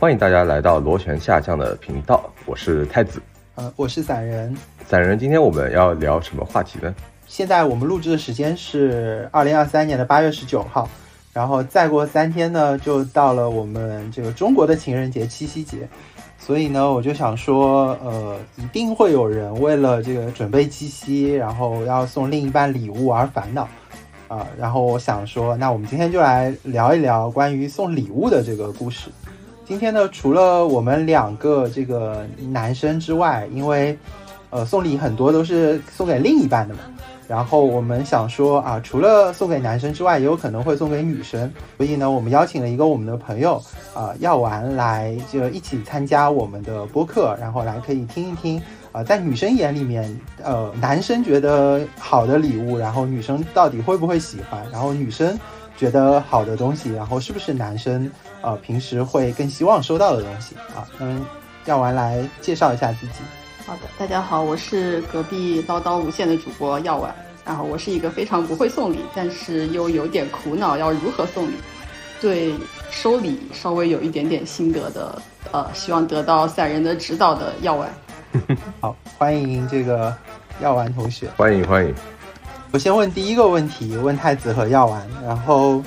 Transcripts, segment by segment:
欢迎大家来到螺旋下降的频道，我是太子，呃，我是散人。散人，今天我们要聊什么话题呢？现在我们录制的时间是二零二三年的八月十九号，然后再过三天呢，就到了我们这个中国的情人节七夕节，所以呢，我就想说，呃，一定会有人为了这个准备七夕，然后要送另一半礼物而烦恼。啊，然后我想说，那我们今天就来聊一聊关于送礼物的这个故事。今天呢，除了我们两个这个男生之外，因为，呃，送礼很多都是送给另一半的嘛。然后我们想说啊，除了送给男生之外，也有可能会送给女生。所以呢，我们邀请了一个我们的朋友啊，药丸来就一起参加我们的播客，然后来可以听一听。啊，在女生眼里面，呃，男生觉得好的礼物，然后女生到底会不会喜欢？然后女生觉得好的东西，然后是不是男生呃平时会更希望收到的东西啊？嗯，药丸来介绍一下自己。好的，大家好，我是隔壁唠叨无限的主播药丸。然后我是一个非常不会送礼，但是又有点苦恼要如何送礼，对收礼稍微有一点点心得的，呃，希望得到散人的指导的药丸。好，欢迎这个药丸同学，欢迎欢迎。我先问第一个问题，问太子和药丸，然后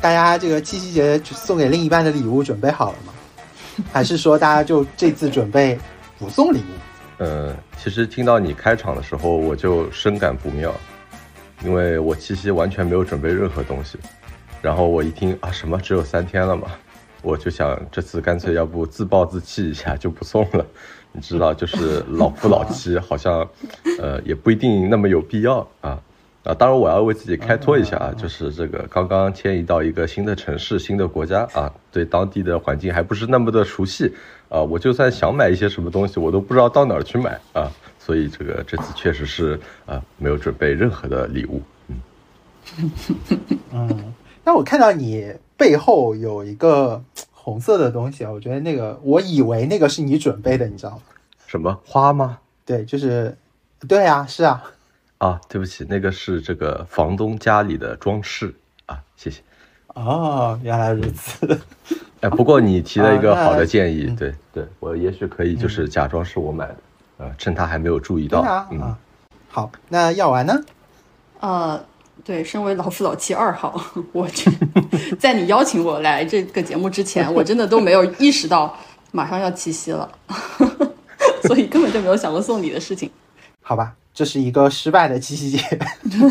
大家这个七夕节送给另一半的礼物准备好了吗？还是说大家就这次准备不送礼物？呃，其实听到你开场的时候，我就深感不妙，因为我七夕完全没有准备任何东西，然后我一听啊，什么只有三天了嘛，我就想这次干脆要不自暴自弃一下，就不送了。你知道，就是老夫老妻，好像，呃，也不一定那么有必要啊啊！当然，我要为自己开脱一下啊，就是这个刚刚迁移到一个新的城市、新的国家啊，对当地的环境还不是那么的熟悉啊。我就算想买一些什么东西，我都不知道到哪儿去买啊。所以这个这次确实是啊，没有准备任何的礼物。嗯 嗯，那我看到你背后有一个。红色的东西啊，我觉得那个，我以为那个是你准备的，你知道吗？什么花吗？对，就是，对啊，是啊。啊，对不起，那个是这个房东家里的装饰啊，谢谢。哦，原来如此。哎，不过你提了一个好的建议，对对，我也许可以就是假装是我买的，呃，趁他还没有注意到。嗯，好，那要完呢？呃。对，身为老夫老妻二号，我在你邀请我来这个节目之前，我真的都没有意识到马上要七夕了，所以根本就没有想过送礼的事情。好吧，这是一个失败的七夕节。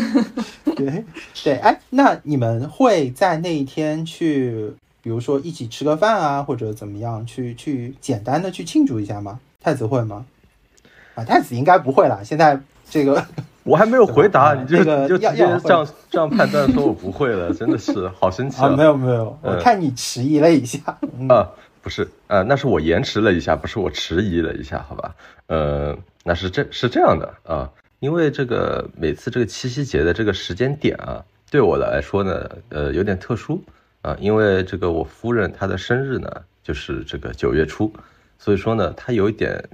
对对，哎，那你们会在那一天去，比如说一起吃个饭啊，或者怎么样，去去简单的去庆祝一下吗？太子会吗？啊，太子应该不会了。现在这个。我还没有回答，你就就直接这样这样判断说我不会了，真的是好生气 啊！没有没有，我看你迟疑了一下啊，不是呃，那是我延迟了一下，不是我迟疑了一下，好吧？呃，那是这是这样的啊，因为这个每次这个七夕节的这个时间点啊，对我来说呢，呃，有点特殊啊，因为这个我夫人她的生日呢就是这个九月初，所以说呢，她有一点。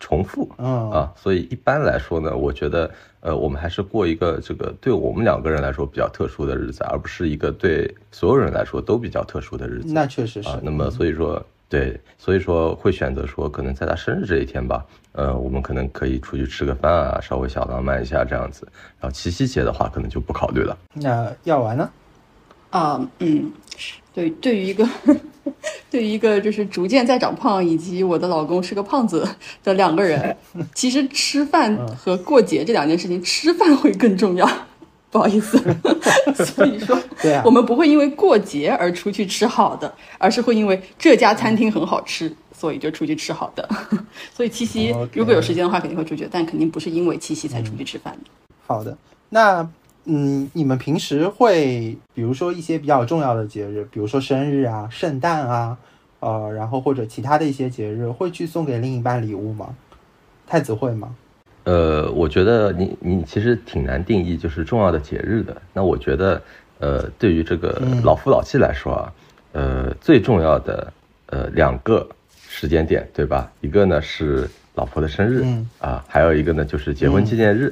重复，嗯啊，所以一般来说呢，我觉得，呃，我们还是过一个这个对我们两个人来说比较特殊的日子，而不是一个对所有人来说都比较特殊的日子。那确实是。那么所以说，对，所以说会选择说，可能在他生日这一天吧，呃，我们可能可以出去吃个饭啊，稍微小浪漫一下这样子。然后七夕节的话，可能就不考虑了。那要玩呢？啊，嗯，对，对于一个。对于一个就是逐渐在长胖，以及我的老公是个胖子的两个人，其实吃饭和过节这两件事情，吃饭会更重要。不好意思，所以说，对啊，我们不会因为过节而出去吃好的，而是会因为这家餐厅很好吃，所以就出去吃好的。所以七夕如果有时间的话，肯定会出去，但肯定不是因为七夕才出去吃饭的。好的，那。嗯，你们平时会，比如说一些比较重要的节日，比如说生日啊、圣诞啊，呃，然后或者其他的一些节日，会去送给另一半礼物吗？太子会吗？呃，我觉得你你其实挺难定义就是重要的节日的。那我觉得，呃，对于这个老夫老妻来说啊，呃，最重要的呃两个时间点，对吧？一个呢是老婆的生日啊，还有一个呢就是结婚纪念日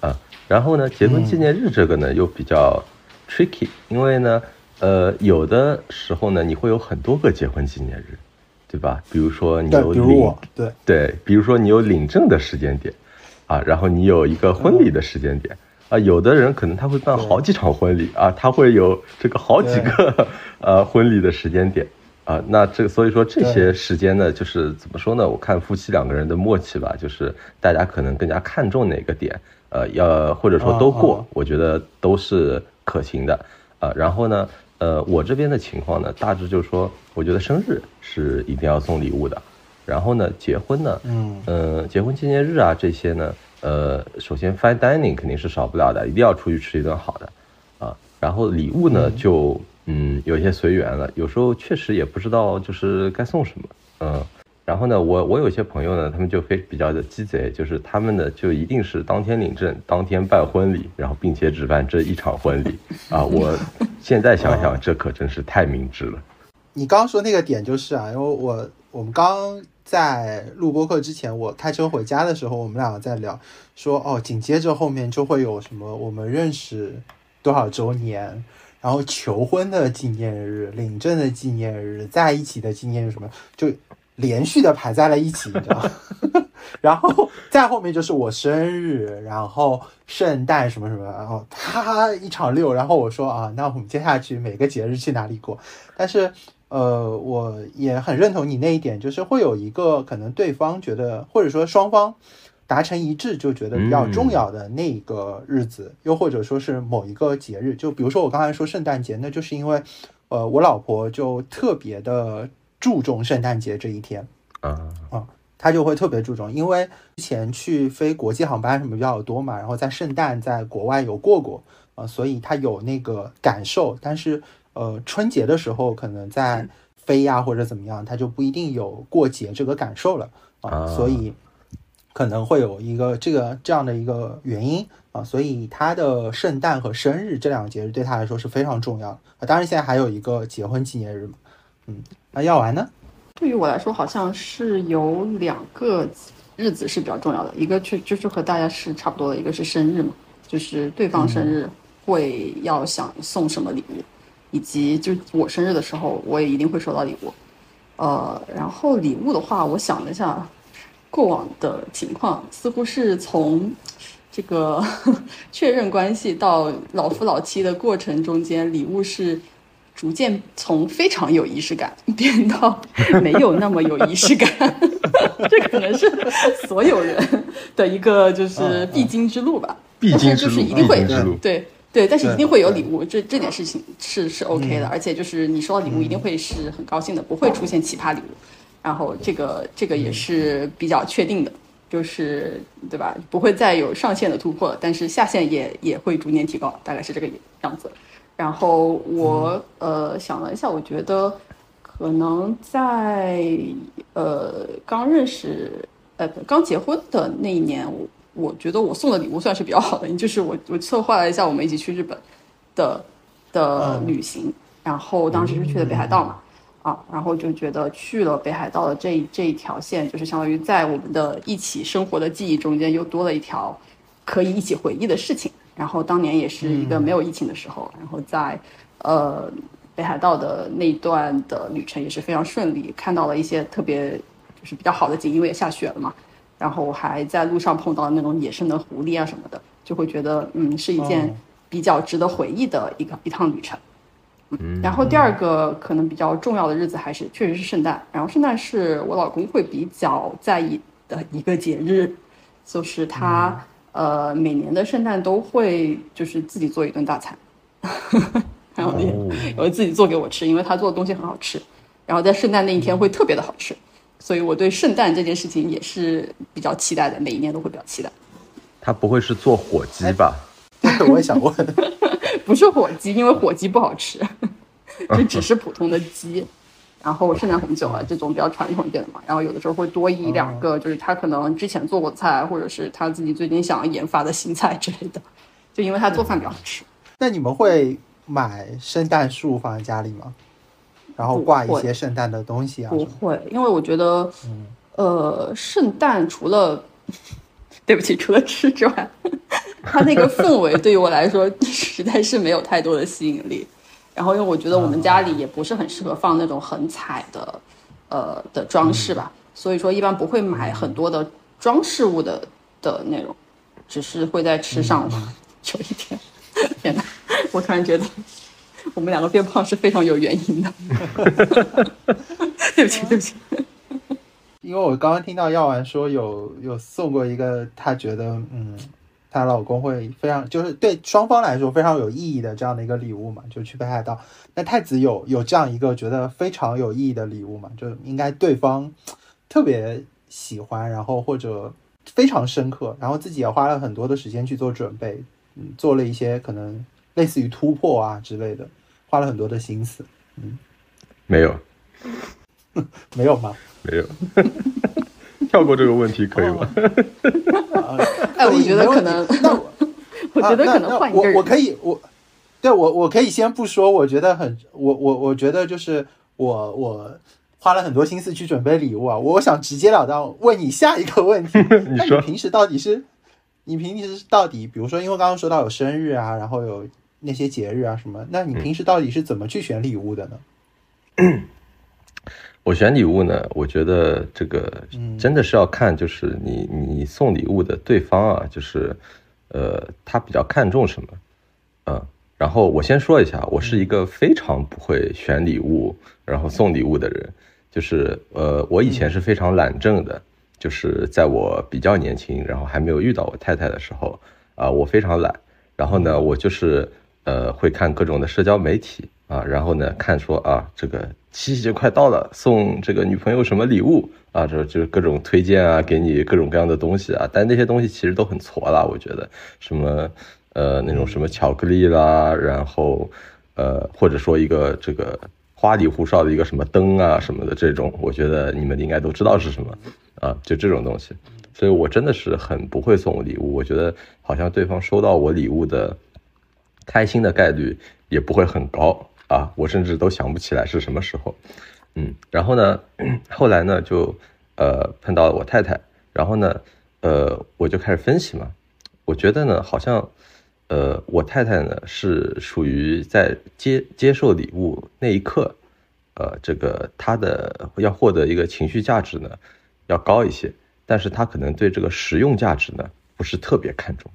啊。然后呢，结婚纪念日这个呢又比较 tricky，因为呢，呃，有的时候呢你会有很多个结婚纪念日，对吧？比如说你，有领对，对，比如说你有领证的时间点，啊，然后你有一个婚礼的时间点，啊，有的人可能他会办好几场婚礼啊，他会有这个好几个 呃婚礼的时间点啊，那这所以说这些时间呢，就是怎么说呢？我看夫妻两个人的默契吧，就是大家可能更加看重哪个点，呃，要或者说都过，我觉得都是可行的，啊，然后呢，呃，我这边的情况呢，大致就是说，我觉得生日是一定要送礼物的。然后呢，结婚呢，嗯。呃，结婚纪念日啊这些呢，呃，首先 fine dining 肯定是少不了的，一定要出去吃一顿好的，啊，然后礼物呢就嗯有一些随缘了，有时候确实也不知道就是该送什么，嗯，然后呢，我我有些朋友呢，他们就非比较的鸡贼，就是他们呢就一定是当天领证，当天办婚礼，然后并且只办这一场婚礼啊，我现在想想，这可真是太明智了。你刚刚说那个点就是啊，因为我我们刚在录播课之前，我开车回家的时候，我们两个在聊，说哦，紧接着后面就会有什么我们认识多少周年，然后求婚的纪念日、领证的纪念日、在一起的纪念日什么，就连续的排在了一起，你知道吗？然后再后面就是我生日，然后圣诞什么什么，然后啪一场六，然后我说啊，那我们接下去每个节日去哪里过？但是呃，我也很认同你那一点，就是会有一个可能对方觉得，或者说双方达成一致，就觉得比较重要的那一个日子，又或者说是某一个节日，就比如说我刚才说圣诞节，那就是因为呃，我老婆就特别的注重圣诞节这一天。啊，她就会特别注重，因为之前去飞国际航班什么比较多嘛，然后在圣诞在国外有过过，呃，所以他有那个感受。但是呃，春节的时候可能在飞呀或者怎么样，他就不一定有过节这个感受了啊、啊所以可能会有一个这个这样的一个原因啊、所以他的圣诞和生日这两个节日对他来说是非常重要的。啊、当然现在还有一个结婚纪念日嘛，嗯，那药丸呢？对于我来说，好像是有两个日子是比较重要的，一个就就是和大家是差不多的，一个是生日嘛，就是对方生日会要想送什么礼物，以及就是我生日的时候，我也一定会收到礼物。呃，然后礼物的话，我想了一下，过往的情况似乎是从这个 确认关系到老夫老妻的过程中间，礼物是逐渐从非常有仪式感变到 没有那么有仪式感，这可能是所有人的一个就是必经之路吧。必经之路，就是一定会。对对，但是一定会有礼物，这这点事情是是 OK 的，而且就是你收到礼物一定会是很高兴的，不会出现奇葩礼物。然后这个这个也是比较确定的，就是对吧？不会再有上限的突破，但是下限也也会逐年提高，大概是这个样子。然后我呃想了一下，我觉得可能在呃刚认识呃刚结婚的那一年，我我觉得我送的礼物算是比较好的，就是我 我策划了一下我们一起去日本的的旅行，然后当时是去的北海道嘛。啊，然后就觉得去了北海道的这这一条线，就是相当于在我们的一起生活的记忆中间又多了一条可以一起回忆的事情。然后当年也是一个没有疫情的时候，然后在呃北海道的那一段的旅程也是非常顺利，看到了一些特别就是比较好的景，因为也下雪了嘛。然后我还在路上碰到那种野生的狐狸啊什么的，就会觉得嗯是一件比较值得回忆的一个、一趟旅程。嗯然后第二个可能比较重要的日子还是确实是圣诞，然后圣诞是我老公会比较在意的一个节日，就是他、呃每年的圣诞都会就是自己做一顿大餐，然后也哦。也会自己做给我吃，因为他做的东西很好吃，然后在圣诞那一天会特别的好吃，所以我对圣诞这件事情也是比较期待的，每一年都会比较期待。他不会是做火鸡吧？对，我也想问。不是火鸡，因为火鸡不好吃，就只是普通的鸡。然后圣诞红酒啊，这种比较传统一点的嘛。然后有的时候会多一两个，就是他可能之前做过菜，或者是他自己最近想要研发的新菜之类的。就因为他做饭比较好吃，那你们会买圣诞树放在家里吗？然后挂一些圣诞的东西啊？不会，因为我觉得，呃，圣诞除了，对不起，除了吃之外，它那个氛围对于我来说 实在是没有太多的吸引力。然后，因为我觉得我们家里也不是很适合放那种很彩的，呃的装饰吧，所以说一般不会买很多的装饰物的的内容，只是会在吃上有一点。天哪，我突然觉得我们两个变胖是非常有原因的。对不起，对不起。因为我刚刚听到药丸说有有送过一个，她觉得嗯，她老公会非常就是对双方来说非常有意义的这样的一个礼物嘛，就去北海道。那太子有有这样一个觉得非常有意义的礼物嘛，就应该对方特别喜欢，然后或者非常深刻，然后自己也花了很多的时间去做准备，嗯，做了一些可能类似于突破啊之类的，花了很多的心思，嗯，没有，没有吗？没有，跳过这个问题可以吗？哎，我觉得可能，那我 觉得可能换一个人，我我可以，我对我我可以先不说，我觉得很，我我我觉得就是我我花了很多心思去准备礼物啊，我想直截了当问你下一个问题，你说。你平时到底是，你平时到底，比如说，因为刚刚说到有生日啊，然后有那些节日啊什么，那你平时到底是怎么去选礼物的呢？我选礼物呢，我觉得这个真的是要看，就是你你送礼物的对方啊，就是呃，他比较看重什么，嗯，然后我先说一下，我是一个非常不会选礼物，然后送礼物的人，就是呃，我以前是非常懒政的，就是在我比较年轻，然后还没有遇到我太太的时候啊，我非常懒，然后呢，我就是呃，会看各种的社交媒体啊，然后呢，看说啊，这个。七夕节快到了，送这个女朋友什么礼物啊？这就是各种推荐啊，给你各种各样的东西啊。但那些东西其实都很挫啦，我觉得什么呃那种什么巧克力啦，然后呃或者说一个这个花里胡哨的一个什么灯啊什么的这种，我觉得你们应该都知道是什么啊，就这种东西。所以我真的是很不会送礼物，我觉得好像对方收到我礼物的开心的概率也不会很高。啊，我甚至都想不起来是什么时候，嗯，然后呢，后来呢，就呃碰到了我太太，然后呢，呃，我就开始分析嘛，我觉得呢，好像，呃，我太太呢是属于在接接受礼物那一刻，呃，这个她的要获得一个情绪价值呢要高一些，但是她可能对这个实用价值呢不是特别看重，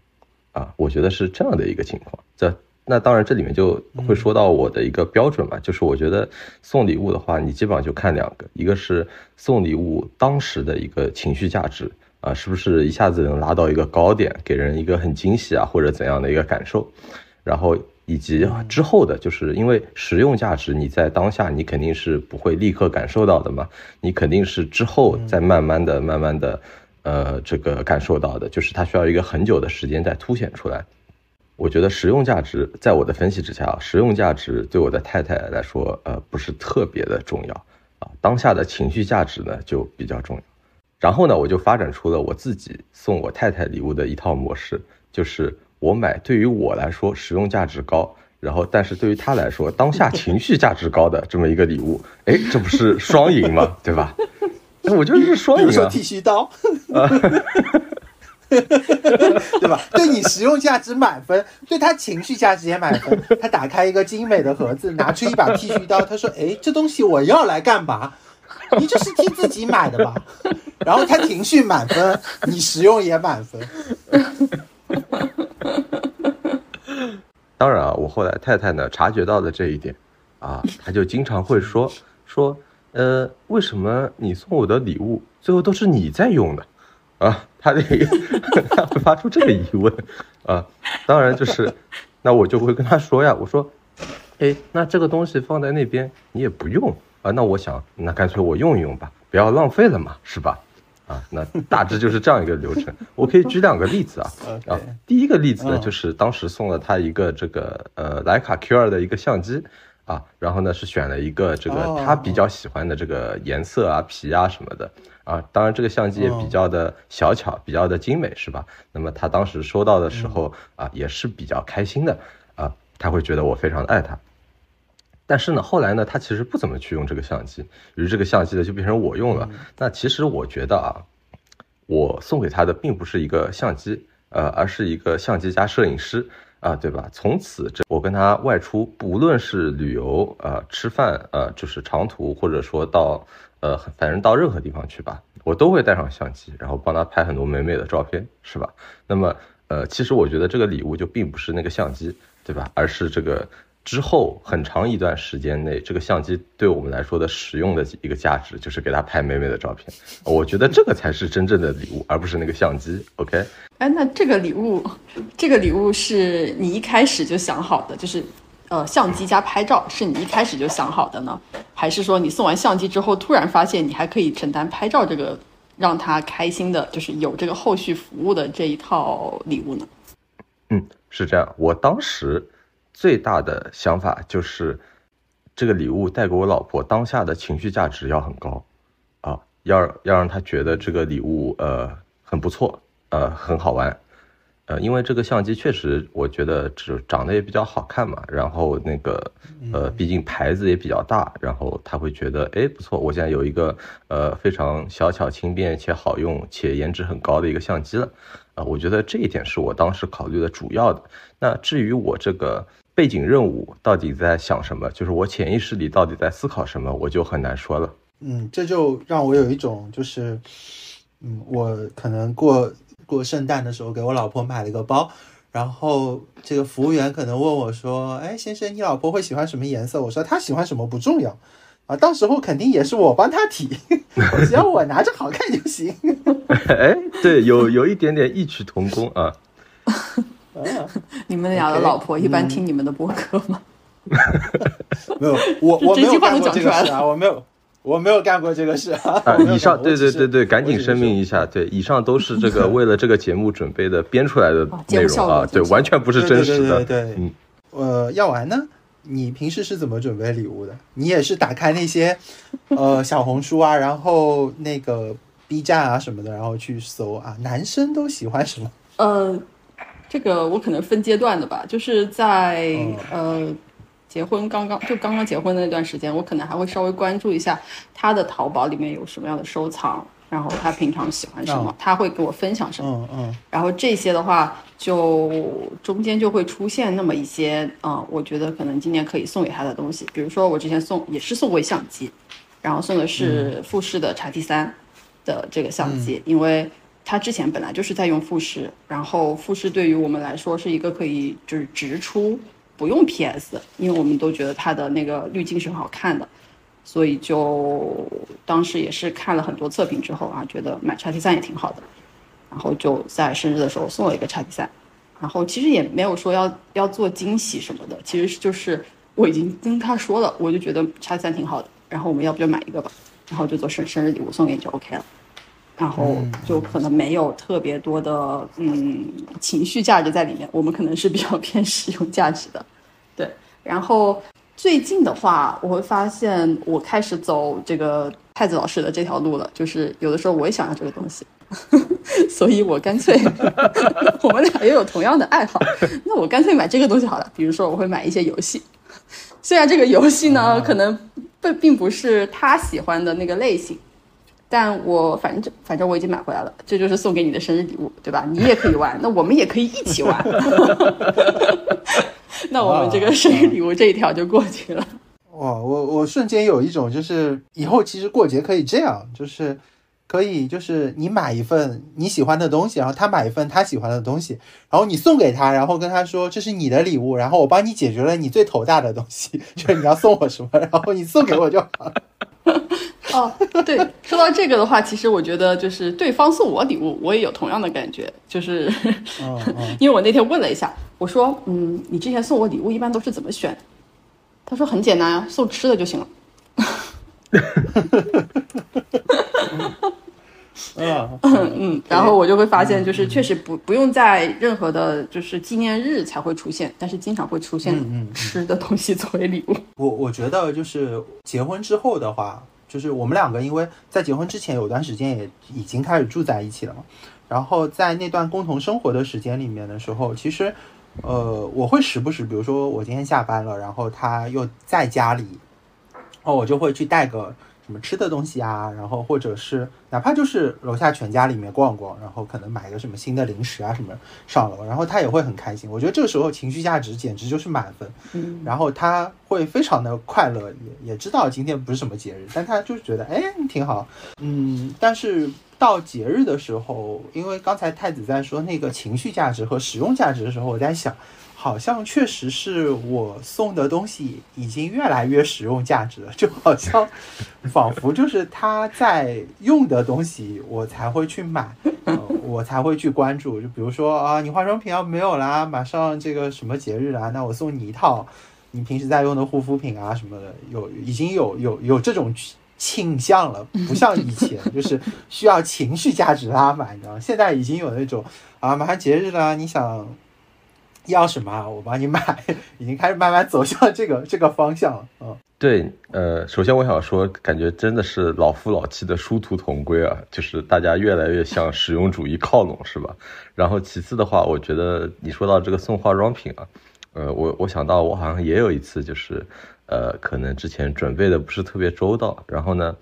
啊，我觉得是这样的一个情况，这。那当然，这里面就会说到我的一个标准嘛，就是我觉得送礼物的话，你基本上就看两个，一个是送礼物当时的一个情绪价值啊，是不是一下子能拉到一个高点，给人一个很惊喜啊或者怎样的一个感受，然后以及之后的，就是因为实用价值，你在当下你肯定是不会立刻感受到的嘛，你肯定是之后再慢慢的、慢慢的，呃，这个感受到的，就是它需要一个很久的时间再凸显出来。我觉得实用价值，在我的分析之下，实用价值对我的太太来说，呃，不是特别的重要啊。当下的情绪价值呢，就比较重要。然后呢，我就发展出了我自己送我太太礼物的一套模式，就是我买对于我来说实用价值高，然后但是对于她来说当下情绪价值高的这么一个礼物，哎，这不是双赢吗？对吧？我觉得是说，你说。剃须刀。对吧？对你实用价值满分，对他情绪价值也满分。他打开一个精美的盒子，拿出一把剃须刀，他说：“哎，这东西我要来干嘛？你这是替自己买的吧？” 然后他情绪满分，你实用也满分。当然啊，我后来太太呢察觉到了这一点，啊，他就经常会说说，呃，为什么你送我的礼物最后都是你在用的？啊，他这个 他会发出这个疑问，啊，当然就是，那我就会跟他说呀，我说，哎，那这个东西放在那边你也不用啊，那我想那干脆我用一用吧，不要浪费了嘛，是吧？啊，那大致就是这样一个流程。我可以举两个例子啊，啊，第一个例子呢，就是当时送了他一个这个呃徕卡 Q 二的一个相机啊，然后呢是选了一个这个他比较喜欢的这个颜色啊、皮啊什么的。啊，当然这个相机也比较的小巧，比较的精美，是吧？那么他当时收到的时候啊，也是比较开心的啊，他会觉得我非常的爱他。但是呢，后来呢，他其实不怎么去用这个相机，于是这个相机呢就变成我用了。那其实我觉得啊，我送给他的并不是一个相机，呃，而是一个相机加摄影师啊，对吧？从此这我跟他外出，不论是旅游啊、吃饭啊，就是长途，或者说到呃，反正到任何地方去吧，我都会带上相机，然后帮他拍很多美美的照片，是吧？那么呃，其实我觉得这个礼物就并不是那个相机，对吧？而是这个。之后很长一段时间内，这个相机对我们来说的实用的一个价值，就是给他拍美美的照片。我觉得这个才是真正的礼物，而不是那个相机。OK？哎，那这个礼物，这个礼物是你一开始就想好的，就是呃，相机加拍照是你一开始就想好的呢，还是说你送完相机之后，突然发现你还可以承担拍照这个让他开心的，就是有这个后续服务的这一套礼物呢？嗯，是这样。我当时。最大的想法就是，这个礼物带给我老婆当下的情绪价值要很高，啊，要要让她觉得这个礼物呃很不错，呃很好玩，呃，因为这个相机确实我觉得只长得也比较好看嘛，然后那个呃毕竟牌子也比较大，然后她会觉得哎不错，我现在有一个呃非常小巧轻便且好用且颜值很高的一个相机了，啊，我觉得这一点是我当时考虑的主要的。那至于我这个。背景任务到底在想什么？就是我潜意识里到底在思考什么，我就很难说了。嗯，这就让我有一种就是，嗯，我可能过过圣诞的时候给我老婆买了一个包，然后这个服务员可能问我说：“哎，先生，你老婆会喜欢什么颜色？”我说：“她喜欢什么不重要啊，到时候肯定也是我帮她提，只要我拿着好看就行。”哎，对，有有一点点异曲同工啊。你们俩的老婆一般听你们的播客吗？没有，我我没有干过这个事啊，我没有，我没有干过这个事啊。以上，对对对对，赶紧声明一下，对，以上都是这个为了这个节目准备的编出来的内容啊，对，完全不是真实的。对，嗯，呃，药丸呢？你平时是怎么准备礼物的？你也是打开那些呃小红书啊，然后那个 B 站啊什么的，然后去搜啊，男生都喜欢什么？呃。这个我可能分阶段的吧，就是在呃结婚刚刚就刚刚结婚的那段时间，我可能还会稍微关注一下他的淘宝里面有什么样的收藏，然后他平常喜欢什么，他会给我分享什么，嗯嗯，然后这些的话就中间就会出现那么一些啊，我觉得可能今年可以送给他的东西，比如说我之前送也是送过相机，然后送的是富士的 X T 三的这个相机，因为。他之前本来就是在用富士，然后富士对于我们来说是一个可以就是直出不用 PS，因为我们都觉得它的那个滤镜是很好看的，所以就当时也是看了很多测评之后啊，觉得买叉 T 三也挺好的，然后就在生日的时候送了一个叉 T 三，然后其实也没有说要要做惊喜什么的，其实就是我已经跟他说了，我就觉得叉 T 三挺好的，然后我们要不就买一个吧，然后就做生生日礼物送给你就 OK 了。然后就可能没有特别多的嗯情绪价值在里面，我们可能是比较偏实用价值的，对。然后最近的话，我会发现我开始走这个太子老师的这条路了，就是有的时候我也想要这个东西，所以我干脆 我们俩也有同样的爱好，那我干脆买这个东西好了。比如说我会买一些游戏，虽然这个游戏呢可能并并不是他喜欢的那个类型。但我反正反正我已经买回来了，这就是送给你的生日礼物，对吧？你也可以玩，那我们也可以一起玩。那我们这个生日礼物这一条就过去了。哇，我我瞬间有一种就是以后其实过节可以这样，就是可以就是你买一份你喜欢的东西，然后他买一份他喜欢的东西，然后你送给他，然后跟他说这是你的礼物，然后我帮你解决了你最头大的东西，就是你要送我什么，然后你送给我就好了。哦，对，说到这个的话，其实我觉得就是对方送我礼物，我也有同样的感觉，就是，因为我那天问了一下，我说，嗯，你之前送我礼物一般都是怎么选？他说很简单啊，送吃的就行了。嗯嗯，然后我就会发现，就是确实不不用在任何的，就是纪念日才会出现，但是经常会出现吃的东西作为礼物。我我觉得就是结婚之后的话。就是我们两个，因为在结婚之前有段时间也已经开始住在一起了嘛。然后在那段共同生活的时间里面的时候，其实，呃，我会时不时，比如说我今天下班了，然后他又在家里，哦，我就会去带个什么吃的东西啊，然后或者是哪怕就是楼下全家里面逛逛，然后可能买个什么新的零食啊什么上楼，然后他也会很开心。我觉得这个时候情绪价值简直就是满分，嗯，然后他会非常的快乐，也也知道今天不是什么节日，但他就是觉得哎挺好，嗯，但是到节日的时候，因为刚才太子在说那个情绪价值和使用价值的时候，我在想。好像确实是我送的东西已经越来越实用价值了，就好像 仿佛就是他在用的东西，我才会去买，我才会去关注。就比如说啊，你化妆品要没有啦，马上这个什么节日啦，那我送你一套你平时在用的护肤品啊什么的，有已经有有有这种倾向了，不像以前就是需要情绪价值拉满，你知道吗？现在已经有那种啊，马上节日了，你想。要什么我帮你买，已经开始慢慢走向这个 这个方向了。嗯，对，呃，首先我想说，感觉真的是老夫老妻的殊途同归啊，就是大家越来越向实用主义靠拢，是吧？然后其次的话，我觉得你说到这个送化妆品啊，呃，我我想到我好像也有一次，就是呃，可能之前准备的不是特别周到，然后呢，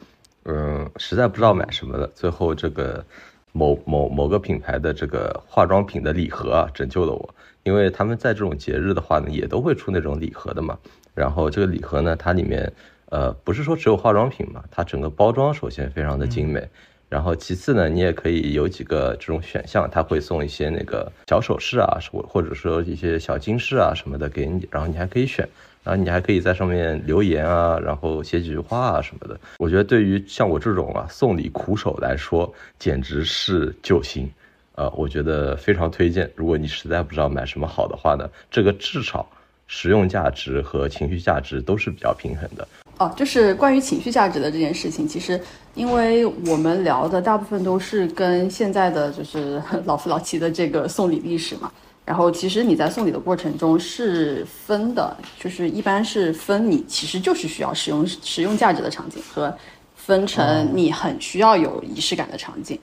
嗯，实在不知道买什么了，最后这个某某某个品牌的这个化妆品的礼盒啊，拯救了我。因为他们在这种节日的话呢，也都会出那种礼盒的嘛。然后这个礼盒呢，它里面，呃，不是说只有化妆品嘛，它整个包装首先非常的精美，然后其次呢，你也可以有几个这种选项，它会送一些那个小首饰啊，或或者说一些小金饰啊什么的给你，然后你还可以选，然后你还可以在上面留言啊，然后写几句话啊什么的。我觉得对于像我这种啊送礼苦手来说，简直是救星。呃，我觉得非常推荐。如果你实在不知道买什么好的话呢，这个至少实用价值和情绪价值都是比较平衡的。哦，就是关于情绪价值的这件事情，其实因为我们聊的大部分都是跟现在的就是 老夫老妻的这个送礼历史嘛。然后其实你在送礼的过程中是分的，就是一般是分你其实就是需要使用实用价值的场景和分成你很需要有仪式感的场景。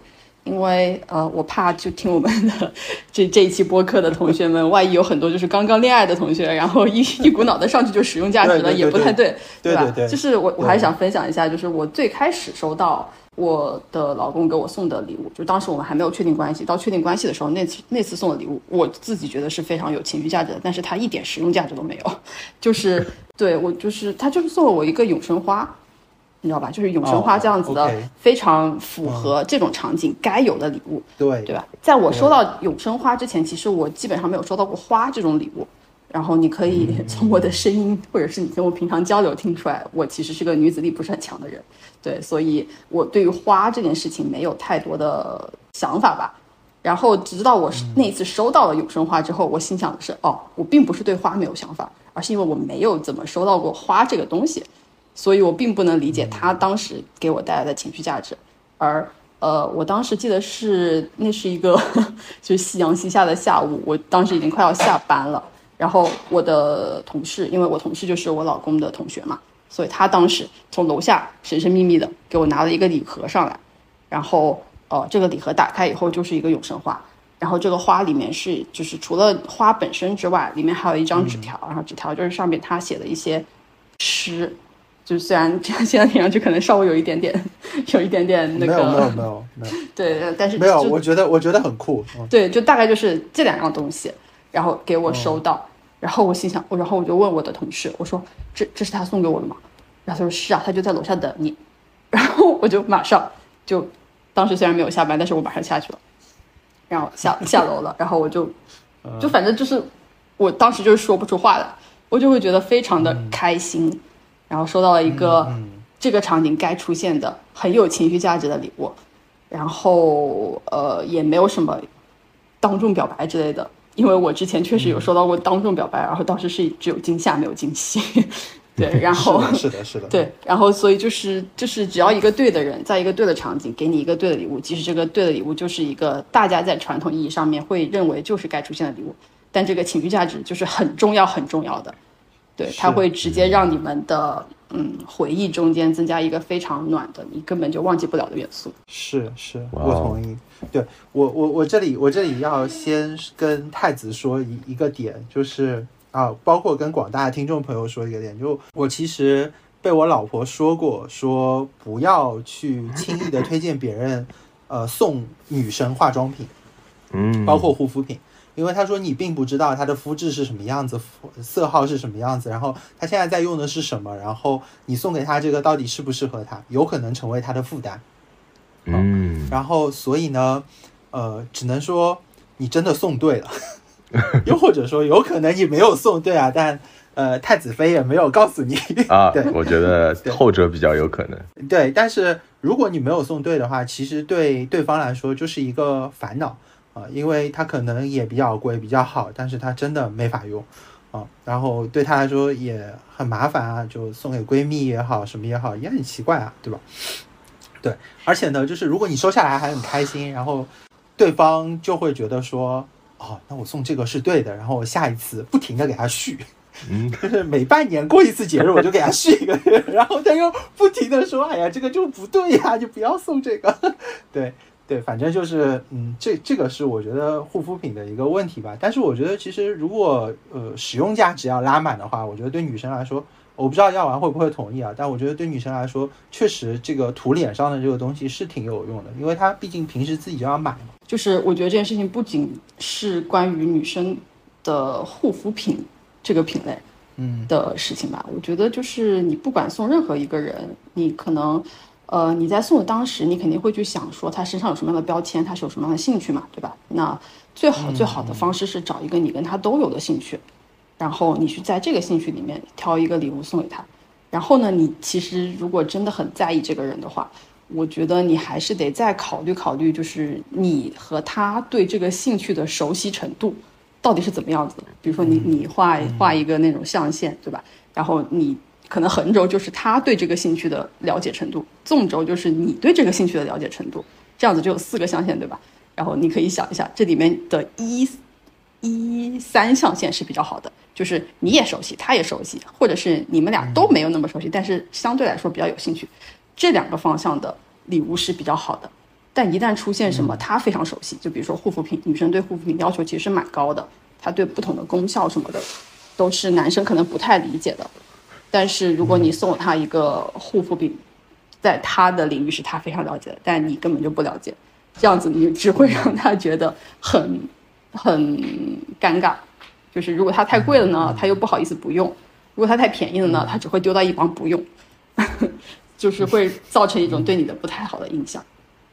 因为呃，我怕就听我们的这这一期播客的同学们，万一有很多就是刚刚恋爱的同学，然后一一股脑的上去就使用价值了，也不太对，对吧？就是我我还想分享一下，就是我最开始收到我的老公给我送的礼物，就当时我们还没有确定关系，到确定关系的时候，那次那次送的礼物，我自己觉得是非常有情绪价值的，但是他一点实用价值都没有，就是对我就是他就是送了我一个永生花。你知道吧？就是永生花这样子的，非常符合这种场景该有的礼物，对对吧？在我收到永生花之前，其实我基本上没有收到过花这种礼物。然后你可以 从我的声音，或者是你跟我平常交流听出来，我其实是个女子力不是很强的人，对，所以我对于花这件事情没有太多的想法吧。然后直到我那一次收到了永生花之后，我心想的是，哦，我并不是对花没有想法，而是因为我没有怎么收到过花这个东西。所以我并不能理解他当时给我带来的情绪价值，而呃，我当时记得是那是一个 就是夕阳西下的下午，我当时已经快要下班了，然后我的同事，因为我同事就是我老公的同学嘛，所以他当时从楼下神神秘秘的给我拿了一个礼盒上来，然后呃，这个礼盒打开以后就是一个永生花，然后这个花里面是就是除了花本身之外，里面还有一张纸条，然后纸条就是上面他写的一些诗。就虽然这样现在听上去可能稍微有一点点，有一点点那个没有没有没有没有 对，但是没有，我觉得我觉得很酷。对，就大概就是这两样东西，然后给我收到，然后我心想，然后我就问我的同事，我说这这是他送给我的吗？然后他说是啊，他就在楼下等你。然后我就马上就，当时虽然没有下班，但是我马上下去了，然后下下楼了，然后我就就反正就是我当时就是说不出话来，我就会觉得非常的开心。然后收到了一个这个场景该出现的很有情绪价值的礼物，然后呃也没有什么当众表白之类的，因为我之前确实有收到过当众表白，然后当时是只有惊吓没有惊喜，对，然后是的是的，对，然后所以就是就是只要一个对的人，在一个对的场景给你一个对的礼物，即使这个对的礼物就是一个大家在传统意义上面会认为就是该出现的礼物，但这个情绪价值就是很重要很重要的。对，它会直接让你们的嗯回忆中间增加一个非常暖的，你根本就忘记不了的元素。是是，我同意。对我我我这里我这里要先跟太子说一一个点，就是啊，包括跟广大的听众朋友说一个点，就我其实被我老婆说过，说不要去轻易的推荐别人，呃，送女生化妆品，嗯，包括护肤品，因为他说你并不知道他的肤质是什么样子，色号是什么样子，然后他现在在用的是什么，然后你送给他这个到底适不适合他，有可能成为他的负担。嗯，然后所以呢，呃，只能说你真的送对了，又或者说有可能你没有送对啊，但呃，太子妃也没有告诉你啊对，我觉得后者比较有可能。对，但是如果你没有送对的话，其实对对方来说就是一个烦恼啊、因为它可能也比较贵，比较好，但是它真的没法用啊、然后对她来说也很麻烦啊，就送给闺蜜也好，什么也好，也很奇怪啊，对吧？对，而且呢，就是如果你收下来还很开心，然后对方就会觉得说，哦，那我送这个是对的，然后我下一次不停的给他续。嗯，就是每半年过一次节日，我就给他续一个，然后他又不停的说：“哎呀，这个就不对呀，就不要送这个。”对对，反正就是，嗯，这这个是我觉得护肤品的一个问题吧。但是我觉得其实如果呃使用价值要拉满的话，我觉得对女生来说，我不知道药丸会不会同意啊。但我觉得对女生来说，确实这个涂脸上的这个东西是挺有用的，因为它毕竟平时自己就要买嘛。就是我觉得这件事情不仅是关于女生的护肤品这个品类嗯的事情吧。我觉得就是你不管送任何一个人，你可能，呃，你在送的当时，你肯定会去想说他身上有什么样的标签，他是有什么样的兴趣嘛，对吧？那最好最好的方式是找一个你跟他都有的兴趣，然后你去在这个兴趣里面挑一个礼物送给他。然后呢，你其实如果真的很在意这个人的话，我觉得你还是得再考虑考虑，就是你和他对这个兴趣的熟悉程度到底是怎么样子的。比如说你你画画一个那种象限，对吧？然后你可能横轴就是他对这个兴趣的了解程度，纵轴就是你对这个兴趣的了解程度，这样子就有四个象限，对吧？然后你可以想一下，这里面的一一三象限是比较好的，就是你也熟悉，他也熟悉，或者是你们俩都没有那么熟悉，但是相对来说比较有兴趣，这两个方向的礼物是比较好的。但一旦出现什么他非常熟悉，就比如说护肤品，女生对护肤品要求其实蛮高的，她对不同的功效什么的，都是男生可能不太理解的。但是如果你送了他一个护肤品，在他的领域是他非常了解的，但你根本就不了解，这样子你只会让他觉得很 很尴尬。就是如果它太贵了呢，他又不好意思不用；如果它太便宜了呢，他只会丢到一旁不用，就是会造成一种对你的不太好的印象。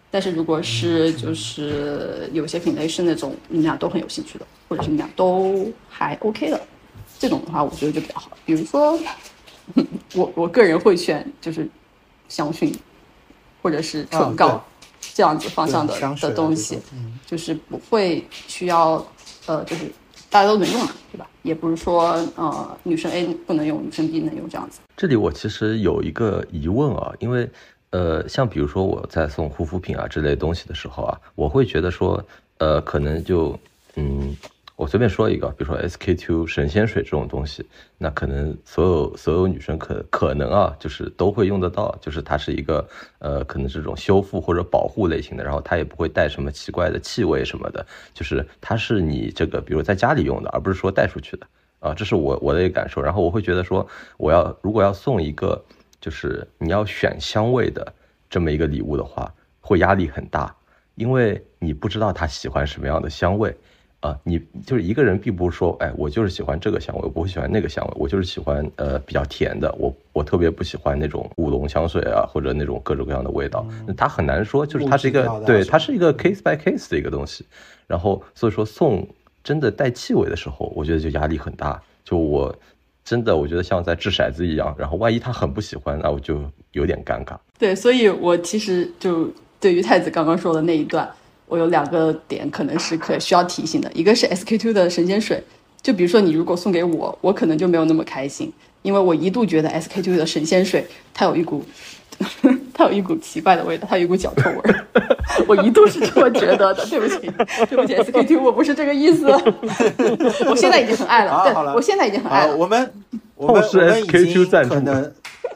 但是如果是就是有些品类是那种你们俩都很有兴趣的，或者是你们俩都还 OK 的，这种的话我觉得就比较好。比如说，我我个人会选就是香薰或者是唇膏、啊这样子方向的的东西，嗯就是不会需要呃就是大家都能用嘛，对吧？也不是说呃女生 A 不能用，女生 B 能用这样子。这里我其实有一个疑问啊，因为呃，像比如说我在送护肤品啊之类东西的时候啊，我会觉得说，呃，可能就嗯，我随便说一个，比如说 SK two 神仙水这种东西，那可能所有所有女生可可能啊，就是都会用得到，就是它是一个呃，可能这种修复或者保护类型的，然后它也不会带什么奇怪的气味什么的，就是它是你这个比如在家里用的，而不是说带出去的。啊，这是我我的一个感受。然后我会觉得说，我要如果要送一个，就是你要选香味的这么一个礼物的话，会压力很大，因为你不知道他喜欢什么样的香味。啊，你就是一个人，并不是说，哎，我就是喜欢这个香味，我不会喜欢那个香味，我就是喜欢呃比较甜的，我我特别不喜欢那种古龙香水啊，或者那种各种各样的味道，那它很难说，就是它是一个对，它是一个 case by case 的一个东西。然后所以说送真的带气味的时候，我觉得就压力很大。就我真的我觉得像在掷骰子一样，然后万一他很不喜欢，那我就有点尴尬。对，所以我其实就对于太子刚刚说的那一段，我有两个点可能是可需要提醒的，一个是 SK two 的神仙水，就比如说你如果送给我，我可能就没有那么开心，因为我一度觉得 SK two 的神仙水它有一股。它有一股奇怪的味道，它有一股脚臭味儿，我一度是这么觉得的。对不起，对不起，SK two，我不是这个意思。我现在已经很爱了，对好了我现在已经很爱，了。我们我们我们已 SK2 经可能，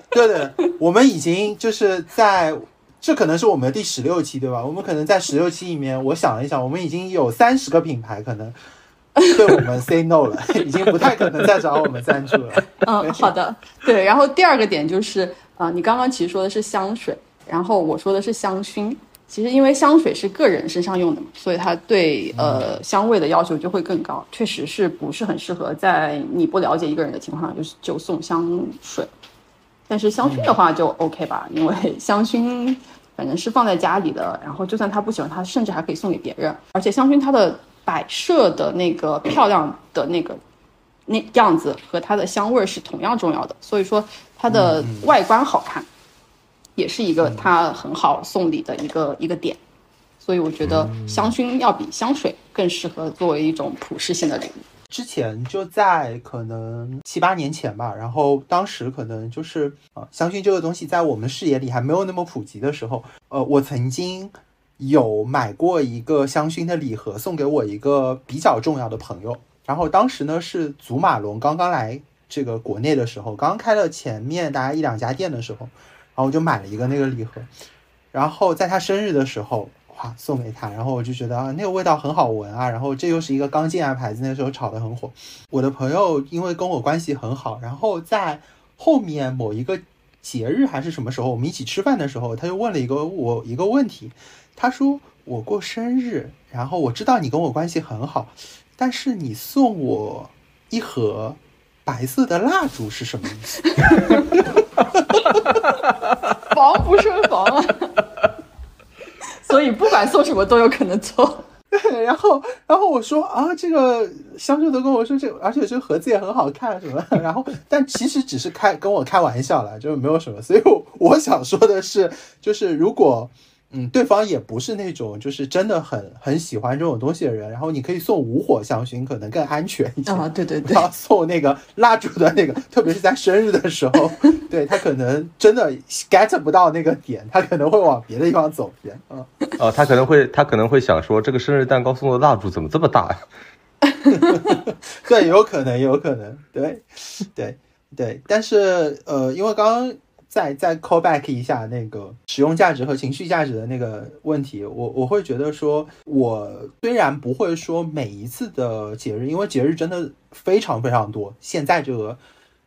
对的，我们已经就是在这可能是我们的第十六期对吧？我们可能在十六期里面，我想了一想，我们已经有三十个品牌可能 对我们 say no 了，已经不太可能再找我们赞助了。嗯，好的，对。然后第二个点就是啊，你刚刚其实说的是香水，然后我说的是香薰。其实因为香水是个人身上用的嘛，所以它对呃香味的要求就会更高，确实是不是很适合在你不了解一个人的情况下就是就送香水。但是香薰的话就 OK 吧，因为 香薰反正是放在家里的，然后就算他不喜欢，他甚至还可以送给别人。而且香薰它的摆设的那个漂亮的那个那样子和它的香味是同样重要的，所以说它的外观好看。也是一个它很好送礼的一个一个点，所以我觉得香薰要比香水更适合作为一种普适性的礼物。之前就在可能七八年前吧，然后当时可能就是啊，香薰这个东西在我们视野里还没有那么普及的时候，呃，我曾经有买过一个香薰的礼盒送给我一个比较重要的朋友，然后当时呢是祖马龙刚刚来这个国内的时候，刚开了前面大概一两家店的时候。然后我就买了一个那个礼盒，然后在他生日的时候，哇，送给他。然后我就觉得啊，那个味道很好闻啊。然后这又是一个刚进来牌子，那时候炒得很火。我的朋友因为跟我关系很好，然后在后面某一个节日还是什么时候，我们一起吃饭的时候，他就问了一个我一个问题。他说我过生日，然后我知道你跟我关系很好，但是你送我一盒白色的蜡烛是什么意思？防不胜防啊！所以不管送什么都有可能错。然后，然后我说啊，这个销售都跟我说这，而且这个盒子也很好看什么。然后，但其实只是开跟我开玩笑了，就没有什么。所以我想说的是，就是如果。嗯，对方也不是那种就是真的很很喜欢这种东西的人，然后你可以送无火香薰，可能更安全一些啊。对对对，要送那个蜡烛的那个，特别是在生日的时候，对他可能真的 get 不到那个点，他可能会往别的地方走偏啊。哦，他可能会他可能会想说，这个生日蛋糕送的蜡烛怎么这么大呀？对，有可能，有可能，对对对，但是呃，因为刚刚。再再 call back 一下那个使用价值和情绪价值的那个问题，我我会觉得说，我虽然不会说每一次的节日，因为节日真的非常非常多。现在这个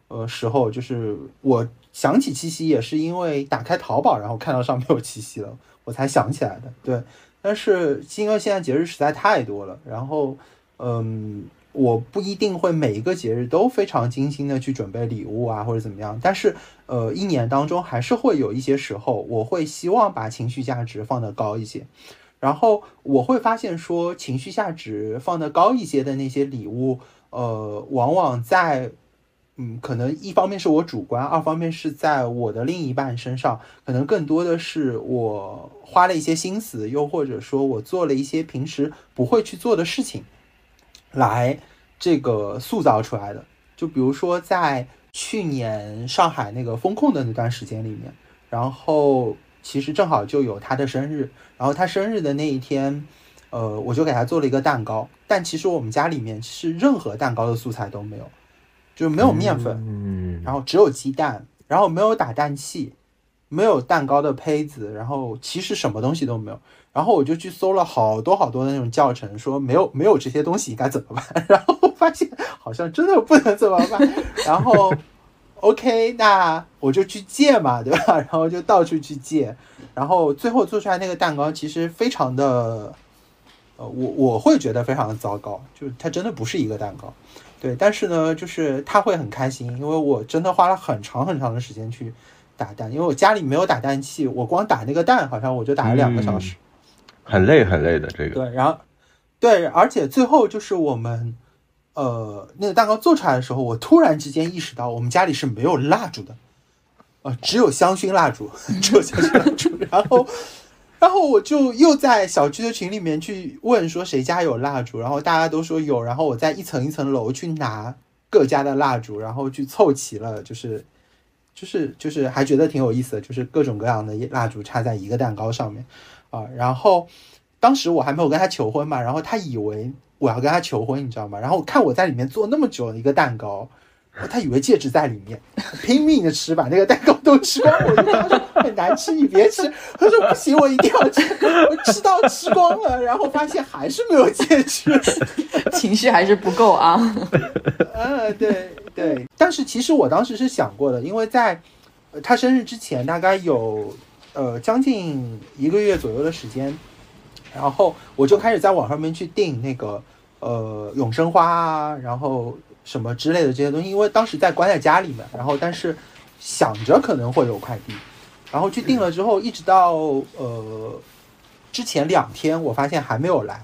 呃时候，就是我想起七夕也是因为打开淘宝，然后看到上面有七夕了，我才想起来的。对，但是因为现在节日实在太多了，然后嗯。我不一定会每一个节日都非常精心的去准备礼物啊，或者怎么样。但是，呃，一年当中还是会有一些时候，我会希望把情绪价值放得高一些。然后我会发现说，情绪价值放得高一些的那些礼物，呃，往往在，嗯，可能一方面是我主观，二方面是在我的另一半身上，可能更多的是我花了一些心思，又或者说我做了一些平时不会去做的事情。来，这个塑造出来的，就比如说在去年上海那个封控的那段时间里面，然后其实正好就有他的生日，然后他生日的那一天，呃，我就给他做了一个蛋糕，但其实我们家里面是任何蛋糕的素材都没有，就是没有面粉，嗯，然后只有鸡蛋，然后没有打蛋器，没有蛋糕的胚子，然后其实什么东西都没有。然后我就去搜了好多好多的那种教程，说没有没有这些东西应该怎么办？然后发现好像真的不能怎么办。然后，OK，那我就去借嘛，对吧？然后就到处去借。然后最后做出来那个蛋糕其实非常的，呃，我我会觉得非常的糟糕，就是它真的不是一个蛋糕。对，但是呢，就是他会很开心，因为我真的花了很长很长的时间去打蛋，因为我家里没有打蛋器，我光打那个蛋好像我就打了两个小时。很累很累的这个，对，然后，对，而且最后就是我们，呃，那个蛋糕做出来的时候，我突然之间意识到，我们家里是没有蜡烛的，呃，只有香薰蜡烛，只有香薰蜡烛。然后，然后我就又在小区的群里面去问说谁家有蜡烛，然后大家都说有，然后我在一层一层楼去拿各家的蜡烛，然后去凑齐了，就是，就是，就是还觉得挺有意思的，就是各种各样的蜡烛插在一个蛋糕上面。啊，然后当时我还没有跟他求婚嘛，然后他以为我要跟他求婚，你知道吗？然后看我在里面做那么久的一个蛋糕，他以为戒指在里面，拼命的吃，把那个蛋糕都吃光。我就跟他说很难吃，你别吃。他说不行，我一定要吃。我吃到吃光了，然后发现还是没有戒指，情绪还是不够啊。呃，对对。但是其实我当时是想过的，因为在他生日之前大概有呃将近一个月左右的时间，然后我就开始在网上面去订那个呃永生花啊，然后。什么之类的这些东西，因为当时在关在家里面，然后但是想着可能会有快递，然后去订了之后，一直到呃之前两天，我发现还没有来，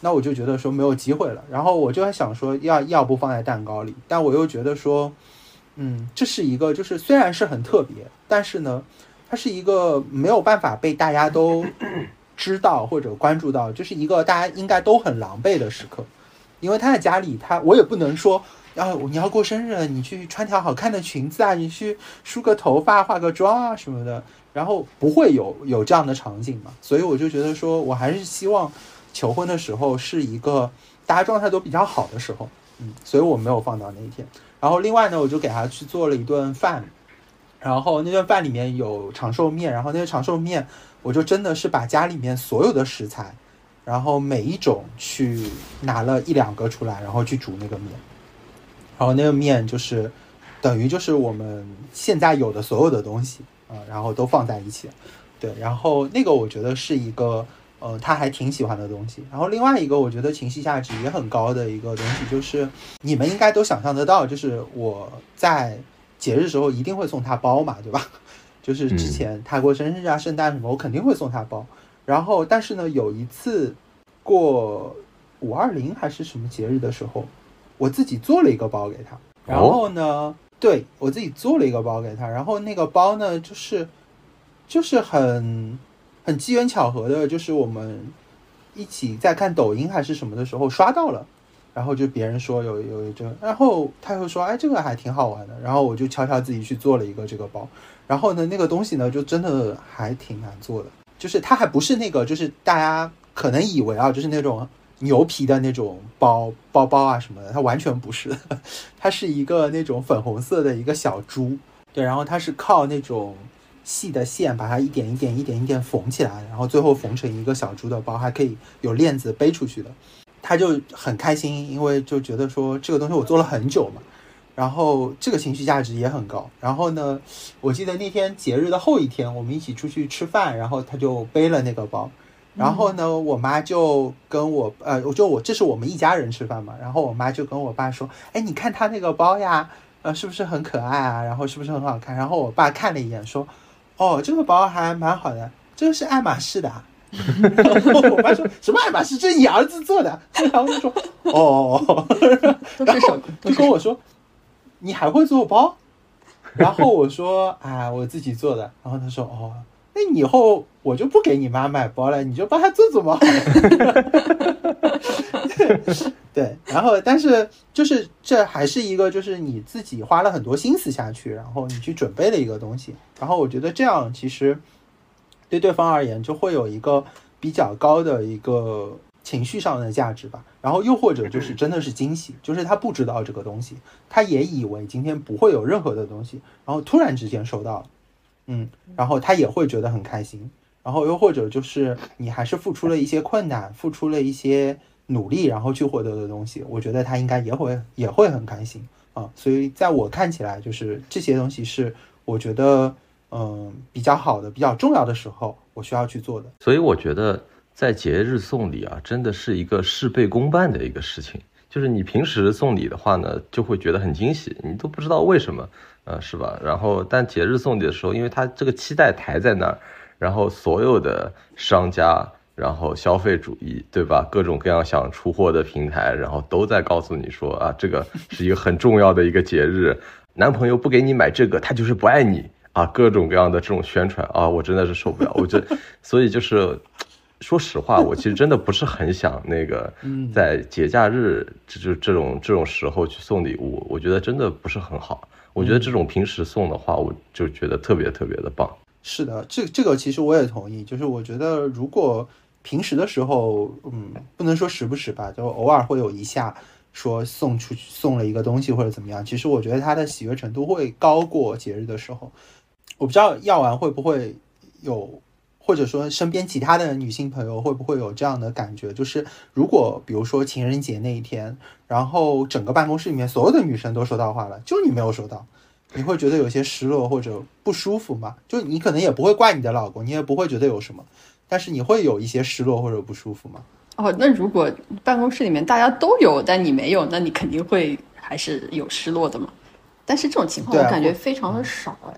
那我就觉得说没有机会了，然后我就在想说要要不放在蛋糕里，但我又觉得说，嗯，这是一个就是虽然是很特别，但是呢，它是一个没有办法被大家都 知道或者关注到，就是一个大家应该都很狼狈的时刻，因为他在家里，他我也不能说。啊你要过生日了，你去穿条好看的裙子啊，你去梳个头发、化个妆啊什么的，然后不会有有这样的场景嘛？所以我就觉得说，我还是希望求婚的时候是一个大家状态都比较好的时候，嗯，所以我没有放到那一天。然后另外呢，我就给他去做了一顿饭，然后那顿饭里面有长寿面，然后那个长寿面，我就真的是把家里面所有的食材，然后每一种去拿了一两个出来，然后去煮那个面。然后那个面就是，等于就是我们现在有的所有的东西啊，然后都放在一起，对。然后那个我觉得是一个，呃，他还挺喜欢的东西。然后另外一个我觉得情绪价值也很高的一个东西，就是你们应该都想象得到，就是我在节日时候一定会送他包嘛，对吧？就是之前他过生日啊、圣诞什么，我肯定会送他包。然后但是呢，有一次过五二零还是什么节日的时候。我自己做了一个包给他，然后呢，对我自己做了一个包给他，然后那个包呢，就是就是很很机缘巧合的，就是我们一起在看抖音还是什么的时候刷到了，然后就别人说有有一个，然后他又说，哎，这个还挺好玩的，然后我就悄悄自己去做了一个这个包，然后呢，那个东西呢，就真的还挺难做的，就是它还不是那个，就是大家可能以为啊，就是那种。牛皮的那种包包包啊什么的，它完全不是，它是一个那种粉红色的一个小猪，对，然后它是靠那种细的线把它一点一点一点一点缝起来，然后最后缝成一个小猪的包，还可以有链子背出去的，他就很开心，因为就觉得说这个东西我做了很久嘛，然后这个情绪价值也很高，然后呢，我记得那天节日的后一天，我们一起出去吃饭，然后他就背了那个包。然后呢，我妈就跟我，呃，我就我这是我们一家人吃饭嘛。然后我妈就跟我爸说：“哎，你看他那个包呀，呃，是不是很可爱啊？然后是不是很好看？”然后我爸看了一眼说：“哦，这个包还蛮好的，这个是爱马仕的。”然后 我爸说什么爱马仕？这是你儿子做的。然后就说：“哦。”然后就跟我说：“你还会做包？”然后我说：“啊，我自己做的。”然后他说：“哦。”那以后我就不给你妈买包了，你就帮她做做嘛。对，然后但是就是这还是一个，就是你自己花了很多心思下去，然后你去准备的一个东西。然后我觉得这样其实对对方而言就会有一个比较高的一个情绪上的价值吧。然后又或者就是真的是惊喜，就是他不知道这个东西，他也以为今天不会有任何的东西，然后突然之间收到了。嗯，然后他也会觉得很开心，然后又或者就是你还是付出了一些困难，付出了一些努力，然后去获得的东西，我觉得他应该也会也会很开心啊。所以在我看起来，就是这些东西是我觉得嗯比较好的、比较重要的时候，我需要去做的。所以我觉得在节日送礼啊，真的是一个事倍功半的一个事情。就是你平时送礼的话呢，就会觉得很惊喜，你都不知道为什么。呃，是吧？然后，但节日送礼的时候，因为它这个期待抬在那儿，然后所有的商家，然后消费主义，对吧？各种各样想出货的平台，然后都在告诉你说啊，这个是一个很重要的一个节日，男朋友不给你买这个，他就是不爱你啊！各种各样的这种宣传啊，我真的是受不了。我这，所以就是，说实话，我其实真的不是很想那个，在节假日就就这种这种时候去送礼物，我觉得真的不是很好。我觉得这种平时送的话，我就觉得特别特别的棒。是的，这这个其实我也同意。就是我觉得，如果平时的时候，嗯，不能说时不时吧，就偶尔会有一下说送出去送了一个东西或者怎么样，其实我觉得他的喜悦程度会高过节日的时候。我不知道药丸会不会有，或者说身边其他的女性朋友会不会有这样的感觉，就是如果比如说情人节那一天，然后整个办公室里面所有的女生都收到花了，就你没有收到，你会觉得有些失落或者不舒服吗？就你可能也不会怪你的老公，你也不会觉得有什么，但是你会有一些失落或者不舒服吗？哦，那如果办公室里面大家都有，但你没有，那你肯定会还是有失落的嘛。但是这种情况我感觉非常的少哎。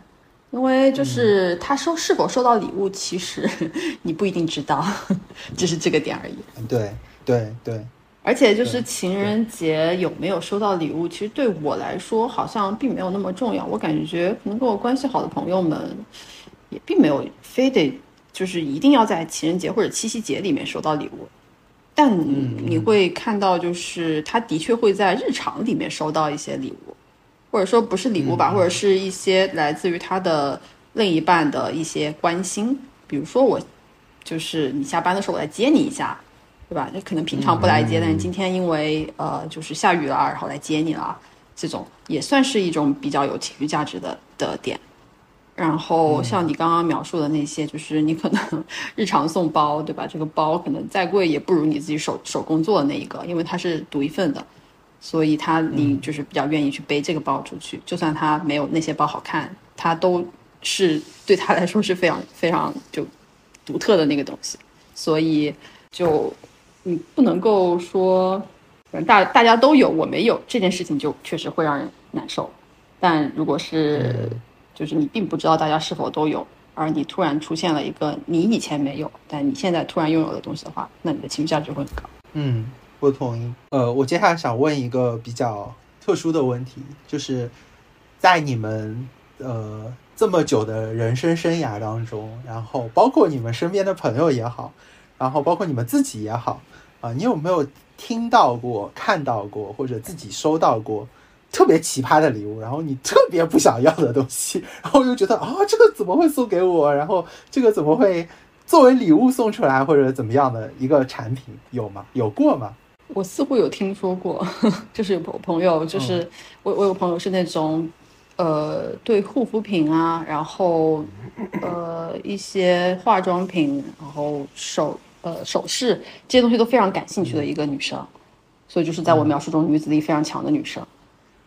因为就是他收是否收到礼物，其实 你不一定知道，只是这个点而已。对对对，而且就是情人节有没有收到礼物，其实对我来说好像并没有那么重要。我感觉可能跟我关系好的朋友们，也并没有非得就是一定要在情人节或者七夕节里面收到礼物。但你会看到，就是他的确会在日常里面收到一些礼物。或者说不是礼物吧，或者是一些来自于他的另一半的一些关心，比如说我，就是你下班的时候我来接你一下，对吧？那可能平常不来接，但是今天因为呃就是下雨了，然后来接你了，这种也算是一种比较有情绪价值的的点。然后像你刚刚描述的那些，就是你可能 日常送包，对吧？这个包可能再贵也不如你自己手手工做的那一个，因为它是独一份的。所以他你就是比较愿意去背这个包出去，就算他没有那些包好看，他都是对他来说是非常非常就独特的那个东西。所以就你不能够说大大家都有我没有这件事情就确实会让人难受。但如果是就是你并不知道大家是否都有，而你突然出现了一个你以前没有但你现在突然拥有的东西的话，那你的情绪价值会很高。嗯。不同意。呃，我接下来想问一个比较特殊的问题，就是在你们呃这么久的人生生涯当中，然后包括你们身边的朋友也好，然后包括你们自己也好，啊，你有没有听到过、看到过或者自己收到过特别奇葩的礼物，然后你特别不想要的东西，然后又觉得啊，这个怎么会送给我？然后这个怎么会作为礼物送出来，或者怎么样的一个产品有吗？有过吗？我似乎有听说过，就是有朋朋友，就是我我有朋友是那种，呃，对护肤品啊，然后呃一些化妆品，然后手呃首饰这些东西都非常感兴趣的一个女生，所以就是在我描述中女子力非常强的女生。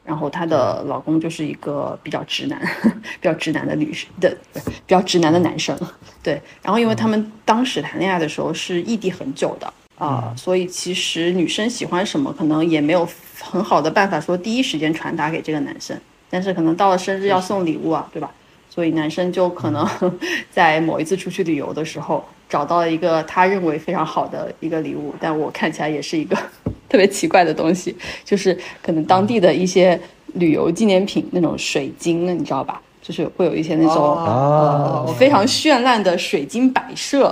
然后她的老公就是一个比较直男，比较直男的女生的，比较直男的男生。对，然后因为他们当时谈恋爱的时候是异地很久的。啊，所以其实女生喜欢什么，可能也没有很好的办法说第一时间传达给这个男生。但是可能到了生日要送礼物啊，对吧？所以男生就可能 在某一次出去旅游的时候，找到了一个他认为非常好的一个礼物，但我看起来也是一个 特别奇怪的东西，就是可能当地的一些旅游纪念品那种水晶，你知道吧？就是会有一些那种呃非常绚烂的水晶摆设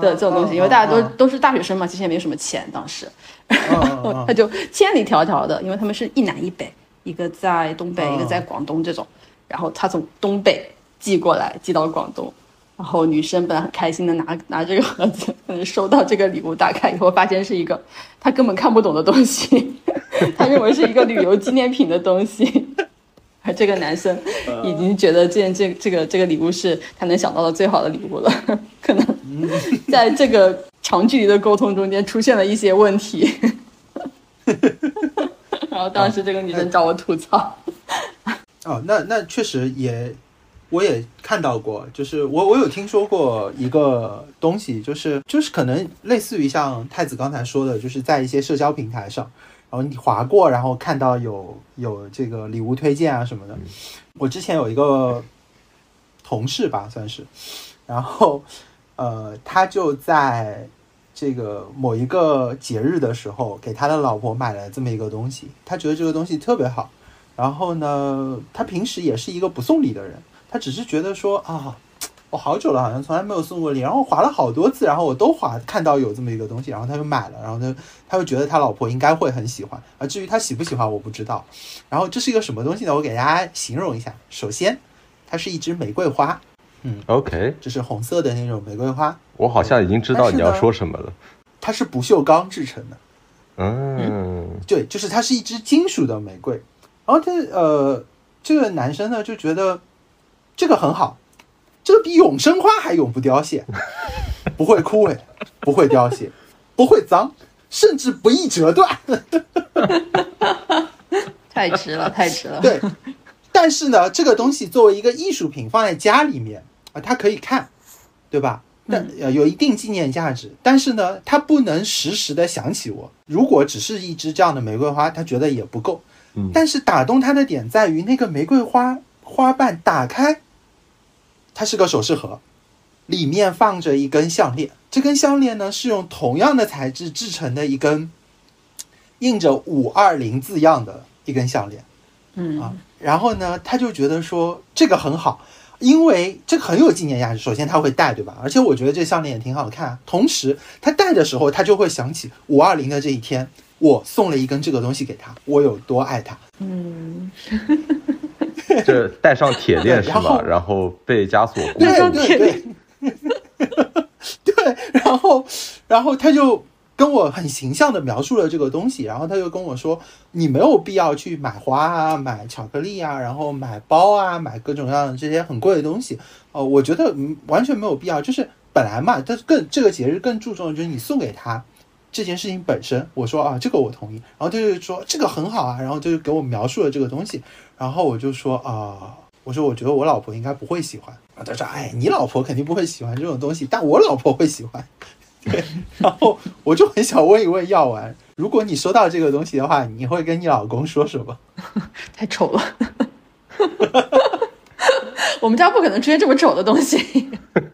的这种东西，因为大家都都是大学生嘛，其实也没什么钱，当时，然后 他就千里迢迢的，因为他们是一南一北，一个在东北，一个在广东这种，然后他从东北寄过来，寄到广东，然后女生本来很开心的拿拿这个盒子，收到这个礼物，打开以后发现是一个他根本看不懂的东西，他认为是一个旅游纪念品的东西。而这个男生已经觉得这件这这个这个礼物是他能想到的最好的礼物了，可能在这个长距离的沟通中间出现了一些问题，然后当时这个女生找我吐槽。哦，那那确实也，我也看到过，就是我我有听说过一个东西，就是就是可能类似于像太子刚才说的，就是在一些社交平台上。然后你划过，然后看到有有这个礼物推荐啊什么的。我之前有一个同事吧，算是，然后呃，他就在这个某一个节日的时候，给他的老婆买了这么一个东西。他觉得这个东西特别好。然后呢，他平时也是一个不送礼的人，他只是觉得说啊。我好久了，好像从来没有送过礼，然后划了好多次，然后我都划看到有这么一个东西，然后他就买了，然后他他就觉得他老婆应该会很喜欢，啊，至于他喜不喜欢我不知道。然后这是一个什么东西呢？我给大家形容一下。首先，它是一支玫瑰花，嗯，OK，这是红色的那种玫瑰花。我好像已经知道你要说什么了。它是不锈钢制成的，嗯，对，就是它是一支金属的玫瑰。然后他呃，这个男生呢就觉得这个很好，这个比永生花还永不凋谢，不会枯萎，不会凋谢，不会脏，甚至不易折断。太值了，太值了。对，但是呢，这个东西作为一个艺术品放在家里面啊，它可以看，对吧？但呃有一定纪念价值，但是呢，它不能时时的想起我。如果只是一支这样的玫瑰花，他觉得也不够。嗯但是打动他的点在于那个玫瑰花花瓣打开，它是个首饰盒，里面放着一根项链。这根项链呢是用同样的材质制成的一根印着五二零字样的一根项链。嗯啊，然后呢，他就觉得说这个很好，因为这个很有纪念价值。首先他会戴，对吧？而且我觉得这项链也挺好看。同时，他戴的时候，他就会想起五二零的这一天，我送了一根这个东西给他，我有多爱他。嗯，这 带上铁链 是吧然后吗？然后被枷锁固对定。对对，对，然后然后他就跟我很形象的描述了这个东西，然后他就跟我说，你没有必要去买花啊，买巧克力啊，然后买包啊，买各种各样的这些很贵的东西，哦、我觉得嗯完全没有必要，就是本来嘛，他更这个节日更注重的就是你送给他。这件事情本身，我说啊，这个我同意。然后他就说这个很好啊，然后他就给我描述了这个东西，然后我就说啊、我说我觉得我老婆应该不会喜欢。然后他说，哎，你老婆肯定不会喜欢这种东西，但我老婆会喜欢。对，然后我就很想问一问药丸，如果你收到这个东西的话，你会跟你老公说什么？太丑了。我们家不可能出现这么丑的东西。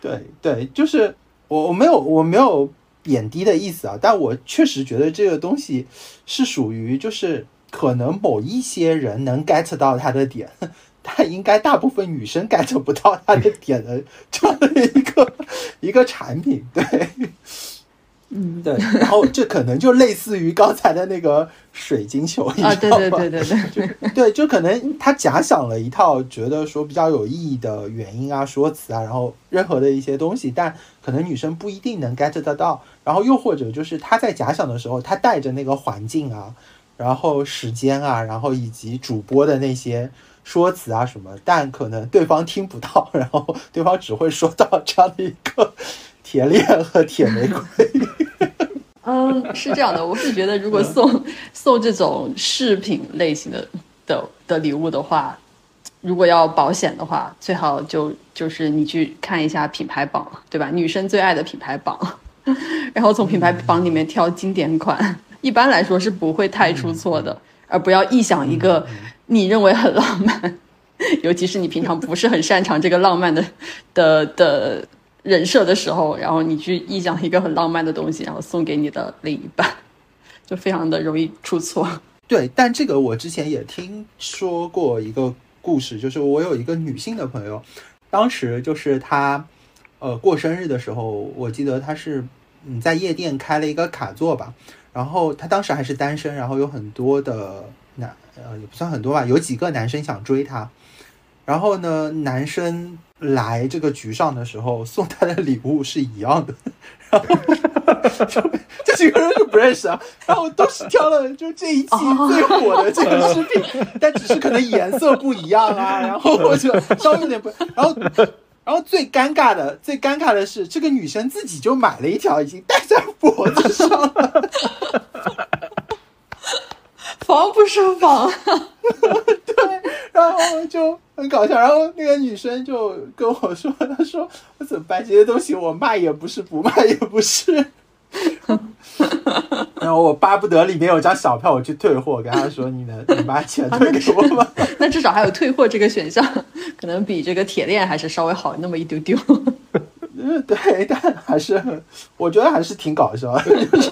对对，就是我我没有我没有贬低的意思啊，但我确实觉得这个东西是属于就是可能某一些人能 get 到他的点，但应该大部分女生 get 不到他的点的这样的一个 一个产品，对。嗯，对，然后这可能就类似于刚才的那个水晶球，你啊，知道吗？对对对对 对，对，就可能他假想了一套觉得说比较有意义的原因啊、说辞啊，然后任何的一些东西，但可能女生不一定能 get 得到。然后又或者就是他在假想的时候，他带着那个环境啊，然后时间啊，然后以及主播的那些说辞啊什么，但可能对方听不到，然后对方只会说到这样的一个铁链和铁玫瑰。嗯，是这样的，我是觉得如果送送这种饰品类型的的的礼物的话，如果要保险的话，最好就就是你去看一下品牌榜，对吧？女生最爱的品牌榜，然后从品牌榜里面挑经典款，一般来说是不会太出错的，而不要臆想一个你认为很浪漫，尤其是你平常不是很擅长这个浪漫的的的人设的时候，然后你去臆想一个很浪漫的东西，然后送给你的另一半，就非常的容易出错。对，但这个我之前也听说过一个故事，就是我有一个女性的朋友，当时就是她呃过生日的时候，我记得她是嗯在夜店开了一个卡座吧，然后他当时还是单身，然后有很多的男呃也不算很多吧，有几个男生想追她，然后呢男生来这个局上的时候送她的礼物是一样的，然后就 这几个人就不认识啊，然后都是挑了就这一期最火的这个视频，但只是可能颜色不一样啊，然后或者稍微有点不，然后然后最尴尬的最尴尬的是，这个女生自己就买了一条，已经戴在脖子上了，防不胜防。对然后就很搞笑，然后那个女生就跟我说，她说我怎么办？这些东西我卖也不是，不卖也不是。然后我巴不得里面有张小票，我去退货，跟他说你能你把钱退给我吗？那至少还有退货这个选项，可能比这个铁链还是稍微好那么一丢丢。嗯，对，但还是很我觉得还是挺搞笑的，就是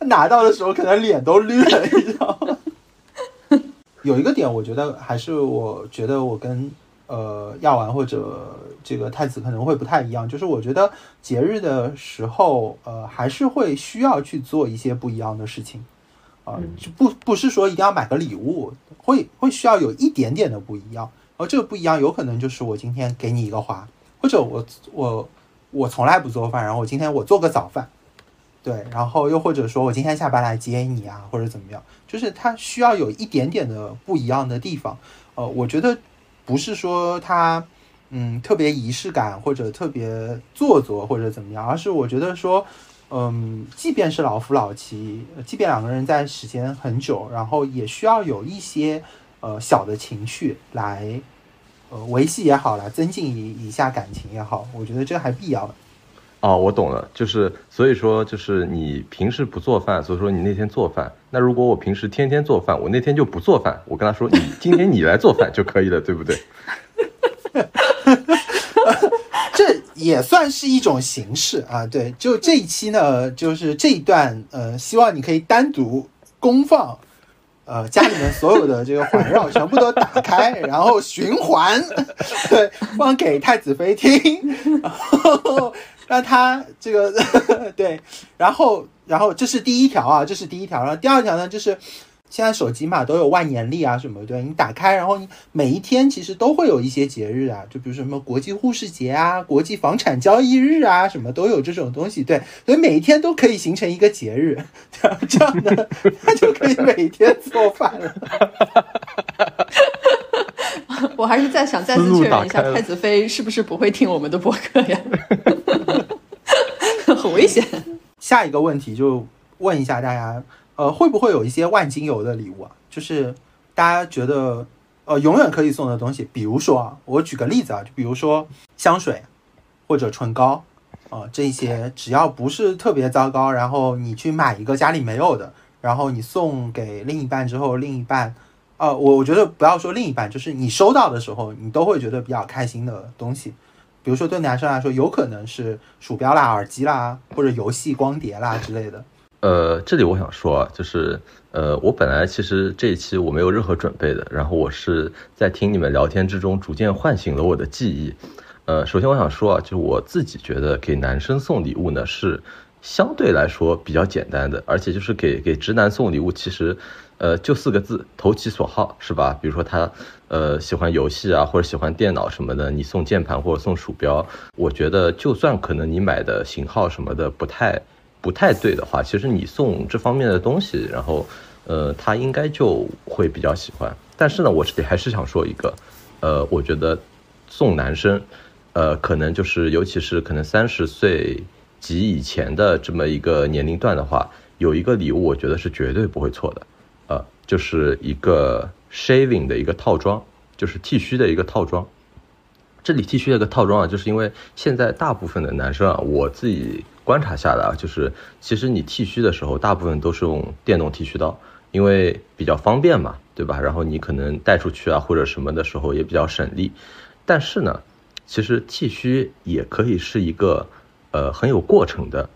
拿到的时候可能脸都绿了，你知道吗？有一个点，我觉得还是我觉得我跟呃药丸或者这个太子可能会不太一样，就是我觉得节日的时候，呃，还是会需要去做一些不一样的事情，啊、就不不是说一定要买个礼物，会会需要有一点点的不一样，而这个不一样有可能就是我今天给你一个花，或者我我我从来不做饭，然后我今天我做个早饭，对，然后又或者说我今天下班来接你啊，或者怎么样，就是它需要有一点点的不一样的地方。呃，我觉得不是说他嗯特别仪式感或者特别做作或者怎么样，而是我觉得说，嗯，即便是老夫老妻，即便两个人在时间很久，然后也需要有一些呃小的情绪来呃维系也好，来增进一一下感情也好，我觉得这还必要的。哦，我懂了，就是所以说，就是你平时不做饭，所以说你那天做饭。那如果我平时天天做饭，我那天就不做饭。我跟他说，你今天你来做饭就可以了，对不对？这也算是一种形式啊。对，就这一期呢，就是这一段，呃，希望你可以单独公放，呃，家里面所有的这个环绕全部都打开，然后循环，对，放给太子妃听，然后。那他这个 对，然后然后这是第一条啊，这是第一条。然后第二条呢，就是现在手机嘛都有万年历啊什么，对你打开，然后你每一天其实都会有一些节日啊，就比如什么国际护士节啊、国际房产交易日啊，什么都有这种东西。对，所以每一天都可以形成一个节日，这样的他 就可以每天做饭了。我还是在想再次确认一下，太子妃是不是不会听我们的播客呀？很危险。下一个问题就问一下大家，呃，会不会有一些万金油的礼物啊？就是大家觉得呃永远可以送的东西，比如说啊，我举个例子啊，就比如说香水或者唇膏啊，这些只要不是特别糟糕，然后你去买一个家里没有的，然后你送给另一半之后，另一半。呃，我我觉得不要说另一半，就是你收到的时候，你都会觉得比较开心的东西。比如说对男生来说，有可能是鼠标啦、耳机啦，或者游戏光碟啦之类的。呃，这里我想说啊，就是呃，我本来其实这一期我没有任何准备的，然后我是在听你们聊天之中，逐渐唤醒了我的记忆。呃，首先我想说啊，就是我自己觉得给男生送礼物呢是相对来说比较简单的，而且就是给给直男送礼物，其实。呃，就四个字，投其所好，是吧？比如说他，呃，喜欢游戏啊，或者喜欢电脑什么的，你送键盘或者送鼠标，我觉得就算可能你买的型号什么的不太不太对的话，其实你送这方面的东西，然后，呃，他应该就会比较喜欢。但是呢，我这里还是想说一个，呃，我觉得送男生，呃，可能就是尤其是可能三十岁及以前的这么一个年龄段的话，有一个礼物，我觉得是绝对不会错的。就是一个 shaving 的一个套装，就是剃须的一个套装。这里剃须的一个套装啊，就是因为现在大部分的男生啊，我自己观察下来啊，就是其实你剃须的时候，大部分都是用电动剃须刀，因为比较方便嘛，对吧？然后你可能带出去啊或者什么的时候也比较省力。但是呢，其实剃须也可以是一个呃很有过程的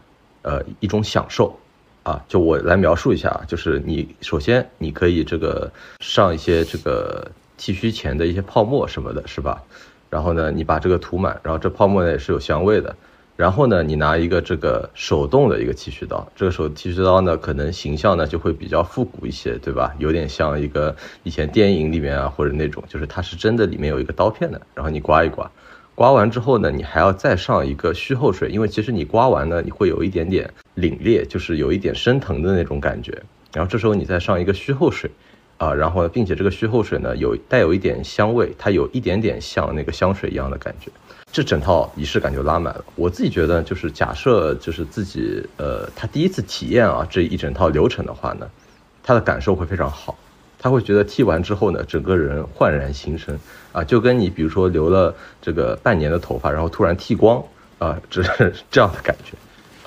呃一种享受。啊，就我来描述一下啊，就是你首先你可以这个上一些这个剃须前的一些泡沫什么的，是吧？然后呢，你把这个涂满，然后这泡沫呢也是有香味的。然后呢，你拿一个这个手动的一个剃须刀，这个手剃须刀呢可能形象呢就会比较复古一些，对吧？有点像一个以前电影里面啊或者那种，就是它是真的里面有一个刀片的，然后你刮一刮。刮完之后呢，你还要再上一个虚后水，因为其实你刮完呢，你会有一点点凛冽，就是有一点生疼的那种感觉。然后这时候你再上一个虚后水，啊，然后并且这个虚后水呢有带有一点香味，它有一点点像那个香水一样的感觉，这整套仪式感就拉满了。我自己觉得，就是假设就是自己呃他第一次体验啊这一整套流程的话呢，他的感受会非常好。他会觉得剃完之后呢，整个人焕然新生啊，就跟你比如说留了这个半年的头发，然后突然剃光啊，这是 这样的感觉，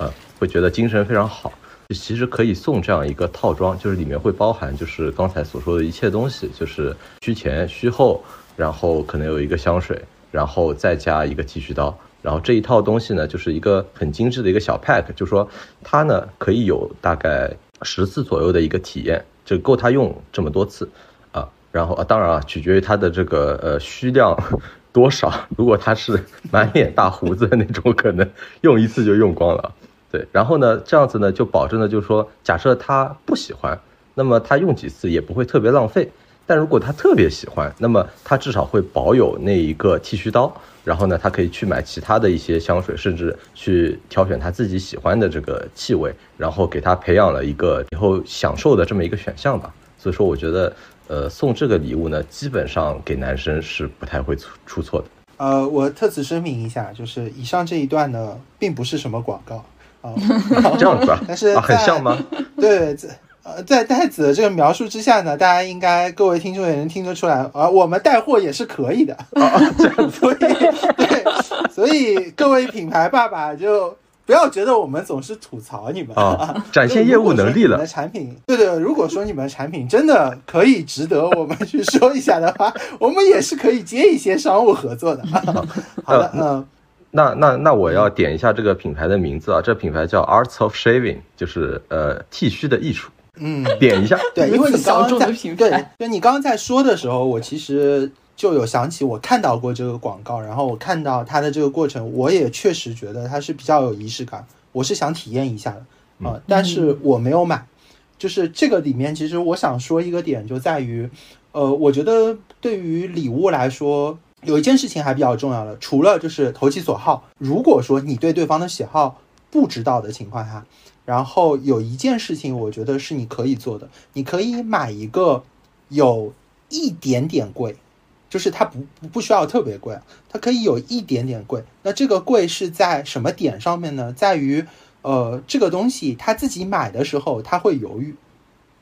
啊，会觉得精神非常好。其实可以送这样一个套装，就是里面会包含就是刚才所说的一切东西，就是须前须后，然后可能有一个香水，然后再加一个剃须刀，然后这一套东西呢，就是一个很精致的一个小 pack，就是说它呢可以有大概十次左右的一个体验。就够他用这么多次，啊，然后啊，当然啊，取决于他的这个呃需量多少。如果他是满脸大胡子的那种，可能用一次就用光了。对，然后呢，这样子呢，就保证了，就是说，假设他不喜欢，那么他用几次也不会特别浪费。但如果他特别喜欢，那么他至少会保有那一个剃须刀，然后呢，他可以去买其他的一些香水，甚至去挑选他自己喜欢的这个气味，然后给他培养了一个以后享受的这么一个选项吧。所以说，我觉得，呃，送这个礼物呢，基本上给男生是不太会出出错的。呃，我特此声明一下，就是以上这一段呢，并不是什么广告啊，这样子啊，但是啊很像吗？对，在呃在太子的这个描述之下呢，大家应该各位听众也能听得出来，啊，我们带货也是可以的啊，这样，所以对，所以各位品牌爸爸就。不要觉得我们总是吐槽你们啊，展现业务能力了。的产品，对对，如果说你们的产品真的可以值得我们去说一下的话，我们也是可以接一些商务合作的。好的，嗯，那那那我要点一下这个品牌的名字啊，这品牌叫 Arts of Shaving，就是呃剃须的艺术。嗯，点一下。对，因为你刚刚在对，就你刚刚在说的时候，我其实。就有想起我看到过这个广告，然后我看到它的这个过程，我也确实觉得它是比较有仪式感，我是想体验一下的啊，但是我没有买。就是这个里面，其实我想说一个点就在于，呃，我觉得对于礼物来说，有一件事情还比较重要的，除了就是投其所好。如果说你对对方的喜好不知道的情况下，然后有一件事情，我觉得是你可以做的，你可以买一个有一点点贵。就是它不不不需要特别贵，它可以有一点点贵。那这个贵是在什么点上面呢？在于，呃，这个东西他自己买的时候他会犹豫，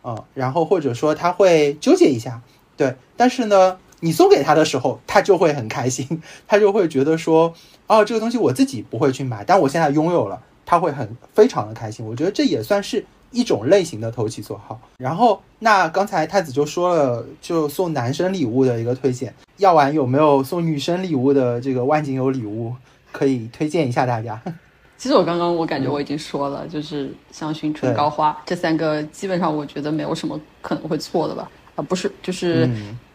啊，然后或者说他会纠结一下，对。但是呢，你送给他的时候，他就会很开心，他就会觉得说，哦，这个东西我自己不会去买，但我现在拥有了，他会很非常的开心。我觉得这也算是。一种类型的投其所好，然后那刚才太子就说了，就送男生礼物的一个推荐，药丸有没有送女生礼物的这个万金油礼物可以推荐一下大家？其实我刚刚我感觉我已经说了，就是香薰、唇膏、花这三个，基本上我觉得没有什么可能会错的吧？啊，不是，就是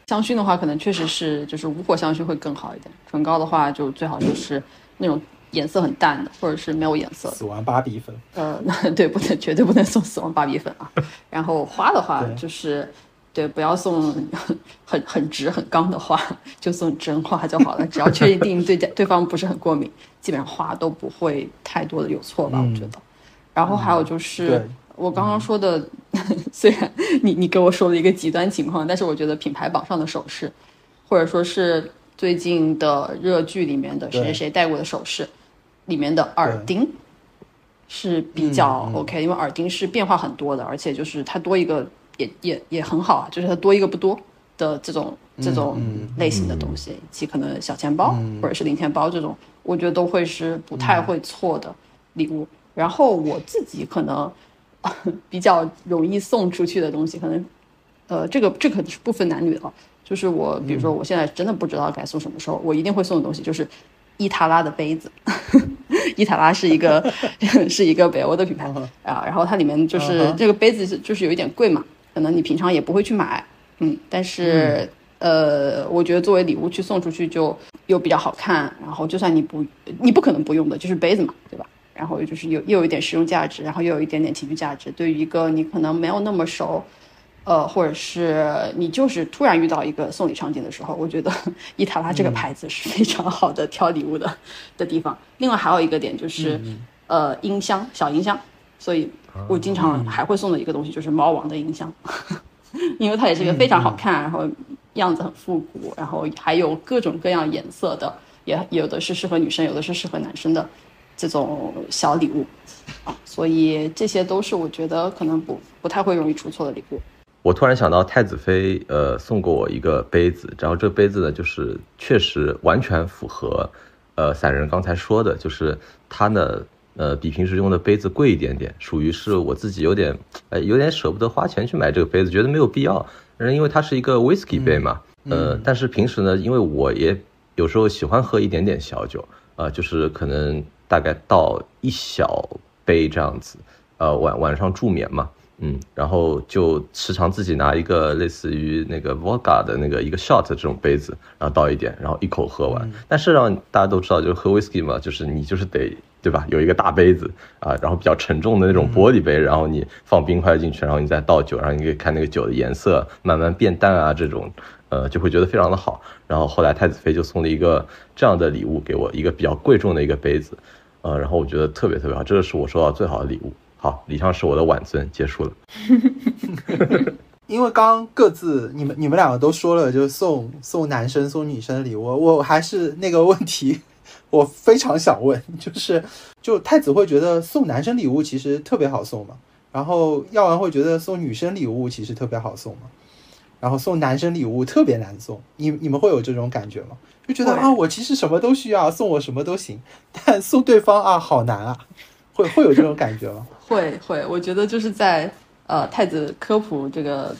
香薰的话，可能确实是就是无火香薰会更好一点，唇膏的话就最好就是那种。颜色很淡的，或者是没有颜色。死亡芭比粉。呃，那 对，不能绝对不能送死亡芭比粉啊。然后花的话，就是对，不要送 很很直很刚的花，就送真花就好了。只要确定对对方不是很过敏，基本上花都不会太多的有错吧？我觉得。然后还有就是我刚刚说的，虽然你你给我说了一个极端情况，但是我觉得品牌榜上的首饰，或者说是最近的热剧里面的谁谁谁戴过的首饰。里面的耳钉是比较 OK，因为耳钉是变化很多的，而且就是它多一个也也也很好啊，就是它多一个不多的这种这种类型的东西，以及可能小钱包或者是零钱包这种，我觉得都会是不太会错的礼物。然后我自己可能 比较容易送出去的东西，可能呃这个这可是不分男女的，就是我比如说我现在真的不知道该送什么时候，我一定会送的东西就是。伊塔拉的杯子，伊塔拉是一个 是一个北欧的品牌啊，然后它里面就是这个杯子是就是有一点贵嘛，可能你平常也不会去买，嗯，但是呃，我觉得作为礼物去送出去就又比较好看，然后就算你不你不可能不用的，就是杯子嘛，对吧？然后就是有又有一点实用价值，然后又有一点点情绪价值，对于一个你可能没有那么熟。呃，或者是你就是突然遇到一个送礼场景的时候，我觉得 伊塔拉这个牌子是非常好的挑礼物的的地方。另外还有一个点就是，呃，音箱小音箱，所以我经常还会送的一个东西就是猫王的音箱，因为它也是一个非常好看，然后样子很复古，然后还有各种各样颜色的，也有的是适合女生，有的是适合男生的这种小礼物。啊，所以这些都是我觉得可能不不太会容易出错的礼物。我突然想到，太子妃呃送过我一个杯子，然后这个杯子呢，就是确实完全符合，呃散人刚才说的，就是它呢，呃比平时用的杯子贵一点点，属于是我自己有点，呃有点舍不得花钱去买这个杯子，觉得没有必要，嗯因为它是一个 whisky 杯嘛，呃但是平时呢，因为我也有时候喜欢喝一点点小酒，呃就是可能大概倒一小杯这样子，呃晚晚上助眠嘛。嗯，然后就时常自己拿一个类似于那个 vodka 的那个一个 shot 这种杯子，然后倒一点，然后一口喝完。但是让大家都知道，就是喝 whisky 嘛，就是你就是得对吧？有一个大杯子啊，然后比较沉重的那种玻璃杯，然后你放冰块进去，然后你再倒酒，然后你可以看那个酒的颜色慢慢变淡啊，这种呃就会觉得非常的好。然后后来太子妃就送了一个这样的礼物给我，一个比较贵重的一个杯子，呃，然后我觉得特别特别好，这个是我收到最好的礼物。好，以上是我的晚尊，结束了。因为刚刚各自你们你们两个都说了，就是送送男生送女生的礼物，我还是那个问题。我非常想问，就是，就太子会觉得送男生礼物其实特别好送吗？然后耀文会觉得送女生礼物其实特别好送吗？然后送男生礼物特别难送，你你们会有这种感觉吗？就觉得啊，我其实什么都需要，送我什么都行，但送对方啊，好难啊，会会有这种感觉吗？会会，我觉得就是在呃太子科普这个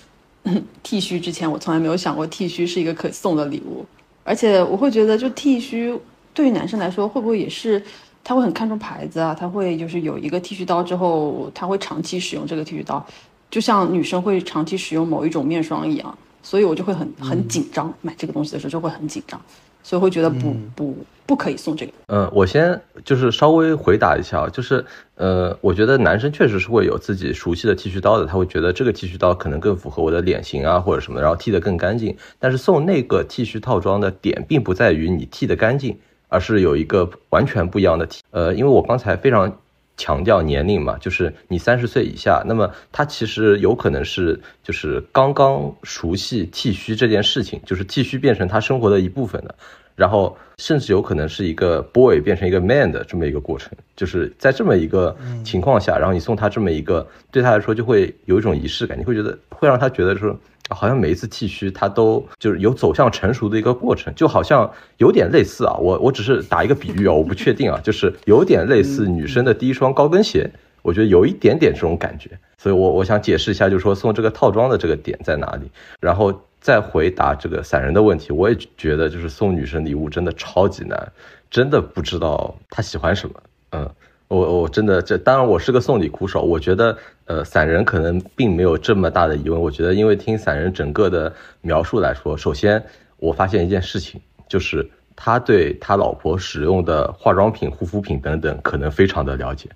剃须之前，我从来没有想过剃须是一个可送的礼物，而且我会觉得就剃须。对于男生来说，会不会也是他会很看重牌子啊？他会就是有一个剃须刀之后，他会长期使用这个剃须刀，就像女生会长期使用某一种面霜一样。所以我就会很很紧张，买这个东西的时候就会很紧张，所以会觉得不不不可以送这个。嗯，我先就是稍微回答一下，就是呃，我觉得男生确实是会有自己熟悉的剃须刀的，他会觉得这个剃须刀可能更符合我的脸型啊或者什么，然后剃得更干净。但是送那个剃须套装的点，并不在于你剃得干净。而是有一个完全不一样的体，呃，因为我刚才非常强调年龄嘛，就是你三十岁以下，那么他其实有可能是就是刚刚熟悉剃须这件事情，就是剃须变成他生活的一部分的，然后甚至有可能是一个 boy 变成一个 man 的这么一个过程，就是在这么一个情况下，然后你送他这么一个，对他来说就会有一种仪式感，你会觉得会让他觉得说。好像每一次剃须，它都就是有走向成熟的一个过程，就好像有点类似啊。我我只是打一个比喻啊，我不确定啊，就是有点类似女生的第一双高跟鞋，我觉得有一点点这种感觉。所以，我我想解释一下，就是说送这个套装的这个点在哪里，然后再回答这个散人的问题。我也觉得，就是送女生礼物真的超级难，真的不知道她喜欢什么，嗯。我我真的这当然我是个送礼苦手，我觉得呃散人可能并没有这么大的疑问。我觉得因为听散人整个的描述来说，首先我发现一件事情，就是他对他老婆使用的化妆品、护肤品等等可能非常的了解，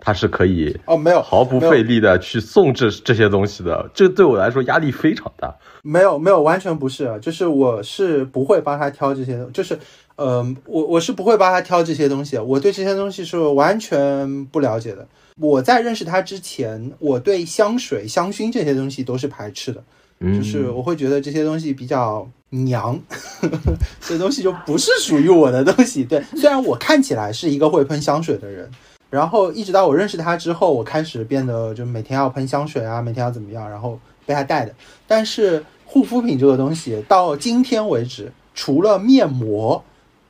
他是可以哦没有毫不费力的去送这这些东西的，这对我来说压力非常大。没有没有完全不是，就是我是不会帮他挑这些的，就是。嗯，我我是不会帮他挑这些东西，我对这些东西是完全不了解的。我在认识他之前，我对香水、香薰这些东西都是排斥的，就是我会觉得这些东西比较娘，这东西就不是属于我的东西。对，虽然我看起来是一个会喷香水的人，然后一直到我认识他之后，我开始变得就每天要喷香水啊，每天要怎么样，然后被他带的。但是护肤品这个东西到今天为止，除了面膜。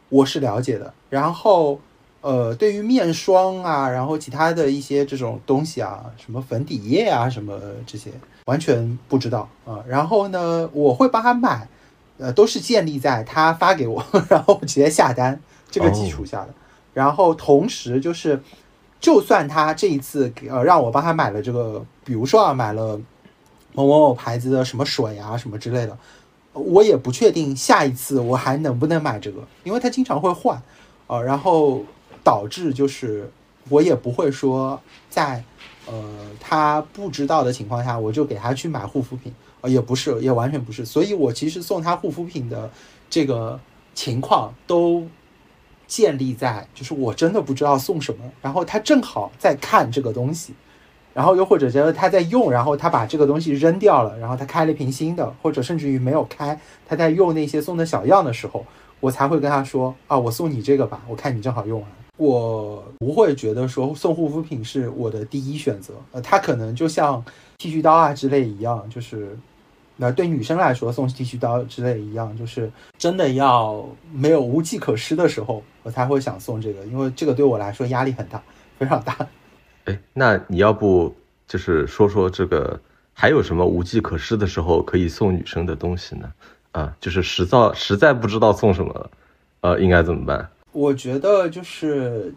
我是了解的，然后，呃，对于面霜啊，然后其他的一些这种东西啊，什么粉底液啊，什么这些，完全不知道啊。然后呢，我会帮他买，呃，都是建立在他发给我，然后直接下单这个基础下的。然后同时就是，就算他这一次呃让我帮他买了这个，比如说啊，买了某某某牌子的什么水啊，什么之类的。我也不确定下一次我还能不能买这个，因为它经常会换，呃，然后导致就是我也不会说在呃他不知道的情况下我就给他去买护肤品，呃，也不是，也完全不是，所以我其实送他护肤品的这个情况都建立在就是我真的不知道送什么，然后他正好在看这个东西。然后又或者觉得他在用，然后他把这个东西扔掉了，然后他开了一瓶新的，或者甚至于没有开，他在用那些送的小样的时候，我才会跟他说啊，我送你这个吧，我看你正好用完。我不会觉得说送护肤品是我的第一选择，呃，他可能就像剃须刀啊之类一样，就是那对女生来说送剃须刀之类一样，就是真的要没有无计可施的时候，我才会想送这个，因为这个对我来说压力很大，非常大。哎，那你要不就是说说这个还有什么无计可施的时候可以送女生的东西呢？啊，就是实在实在不知道送什么了，呃，应该怎么办？我觉得就是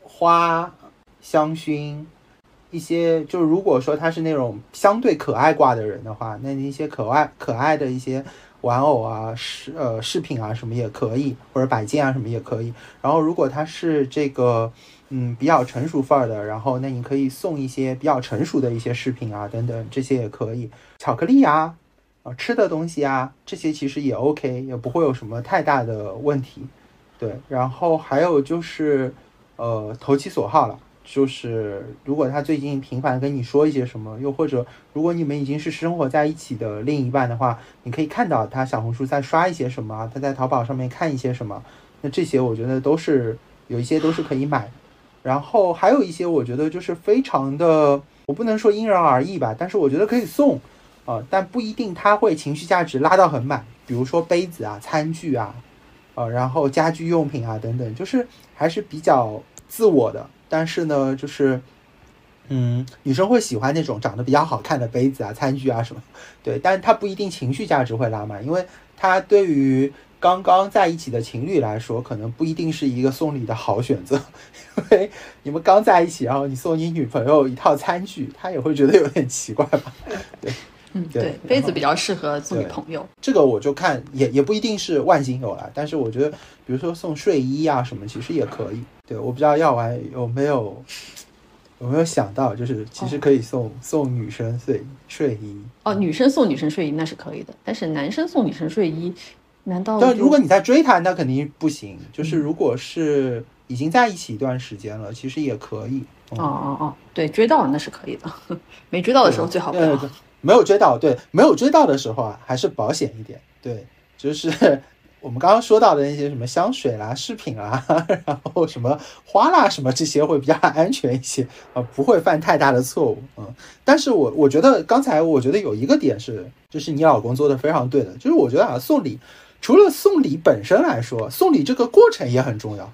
花、香薰，一些就如果说他是那种相对可爱挂的人的话，那一些可爱可爱的一些玩偶啊、饰呃饰品啊什么也可以，或者摆件啊什么也可以。然后如果它是这个嗯比较成熟范儿的，然后那你可以送一些比较成熟的一些饰品啊等等，这些也可以。巧克力啊啊吃的东西啊这些其实也 OK，也不会有什么太大的问题。对，然后还有就是呃投其所好了。就是如果他最近频繁跟你说一些什么，又或者如果你们已经是生活在一起的另一半的话，你可以看到他小红书在刷一些什么，他在淘宝上面看一些什么，那这些我觉得都是有一些都是可以买。然后还有一些我觉得就是非常的，我不能说因人而异吧，但是我觉得可以送啊，但不一定他会情绪价值拉到很满。比如说杯子啊、餐具啊，呃，然后家居用品啊等等，就是还是比较自我的。但是呢，就是，嗯，女生会喜欢那种长得比较好看的杯子啊、餐具啊什么，对，但是它不一定情绪价值会拉满，因为它对于刚刚在一起的情侣来说，可能不一定是一个送礼的好选择，因为你们刚在一起，然后你送你女朋友一套餐具，她也会觉得有点奇怪吧？对，嗯，对，杯子比较适合送女朋友。这个我就看也也不一定是万金油了，但是我觉得，比如说送睡衣啊什么，其实也可以。对，我不知道药丸有没有有没有想到，就是其实可以送送女生睡睡衣哦，女生送女生睡衣那是可以的，但是男生送女生睡衣，难道？但，如果你在追他，那肯定不行。就是如果是已经在一起一段时间了，其实也可以。哦哦哦，对，追到了那是可以的，没追到的时候最好不要。没有追到，对，没有追到的时候啊，还是保险一点。对，就是。我们刚刚说到的那些什么香水啦、饰品啦，然后什么花啦、什么这些会比较安全一些啊，不会犯太大的错误。嗯，但是我我觉得刚才我觉得有一个点是，就是你老公做的非常对的，就是我觉得啊，送礼除了送礼本身来说，送礼这个过程也很重要。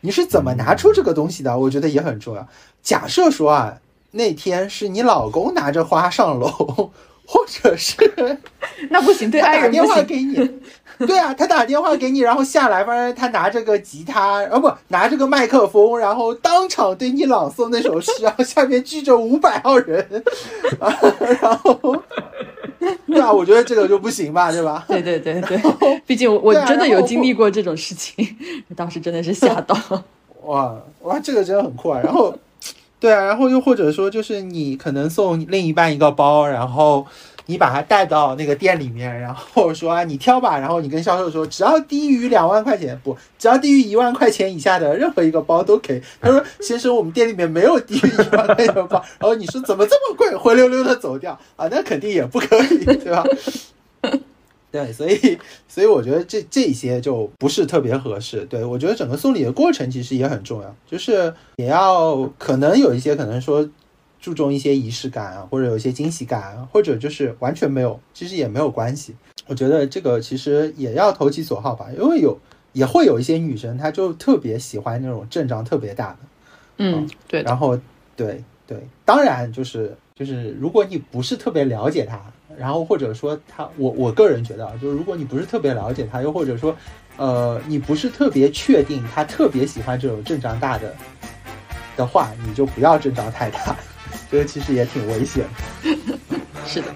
你是怎么拿出这个东西的？我觉得也很重要。假设说啊，那天是你老公拿着花上楼。或者是 那不行，对他打电话给你，对啊，他打电话给你，然后下来，发现他拿着个吉他，啊不，拿着个麦克风，然后当场对你朗诵那首诗，然后下面聚着五百号人，啊，然后，对啊，我觉得这个就不行吧，对吧？对对对对，毕竟我 真的有经历过这种事情，当时真的是吓到，哇哇，这个真的很酷啊，然后。对啊，然后又或者说，就是你可能送另一半一个包，然后你把它带到那个店里面，然后说啊，你挑吧。然后你跟销售说，只要低于两万块钱，不，只要低于一万块钱以下的任何一个包都可以。他说，先生，我们店里面没有低于一万块钱的包。然后你说怎么这么贵，灰溜溜的走掉啊？那肯定也不可以，对吧？对，所以所以我觉得这这些就不是特别合适。对我觉得整个送礼的过程其实也很重要，就是也要可能有一些可能说注重一些仪式感啊，或者有一些惊喜感，或者就是完全没有，其实也没有关系。我觉得这个其实也要投其所好吧，因为有也会有一些女生，她就特别喜欢那种阵仗特别大的。嗯，对。然后对对，当然就是就是如果你不是特别了解她。然后或者说她，我我个人觉得啊，就是如果你不是特别了解她，又或者说，呃，你不是特别确定她特别喜欢这种阵仗大的的话，你就不要阵仗太大，这个其实也挺危险。是的。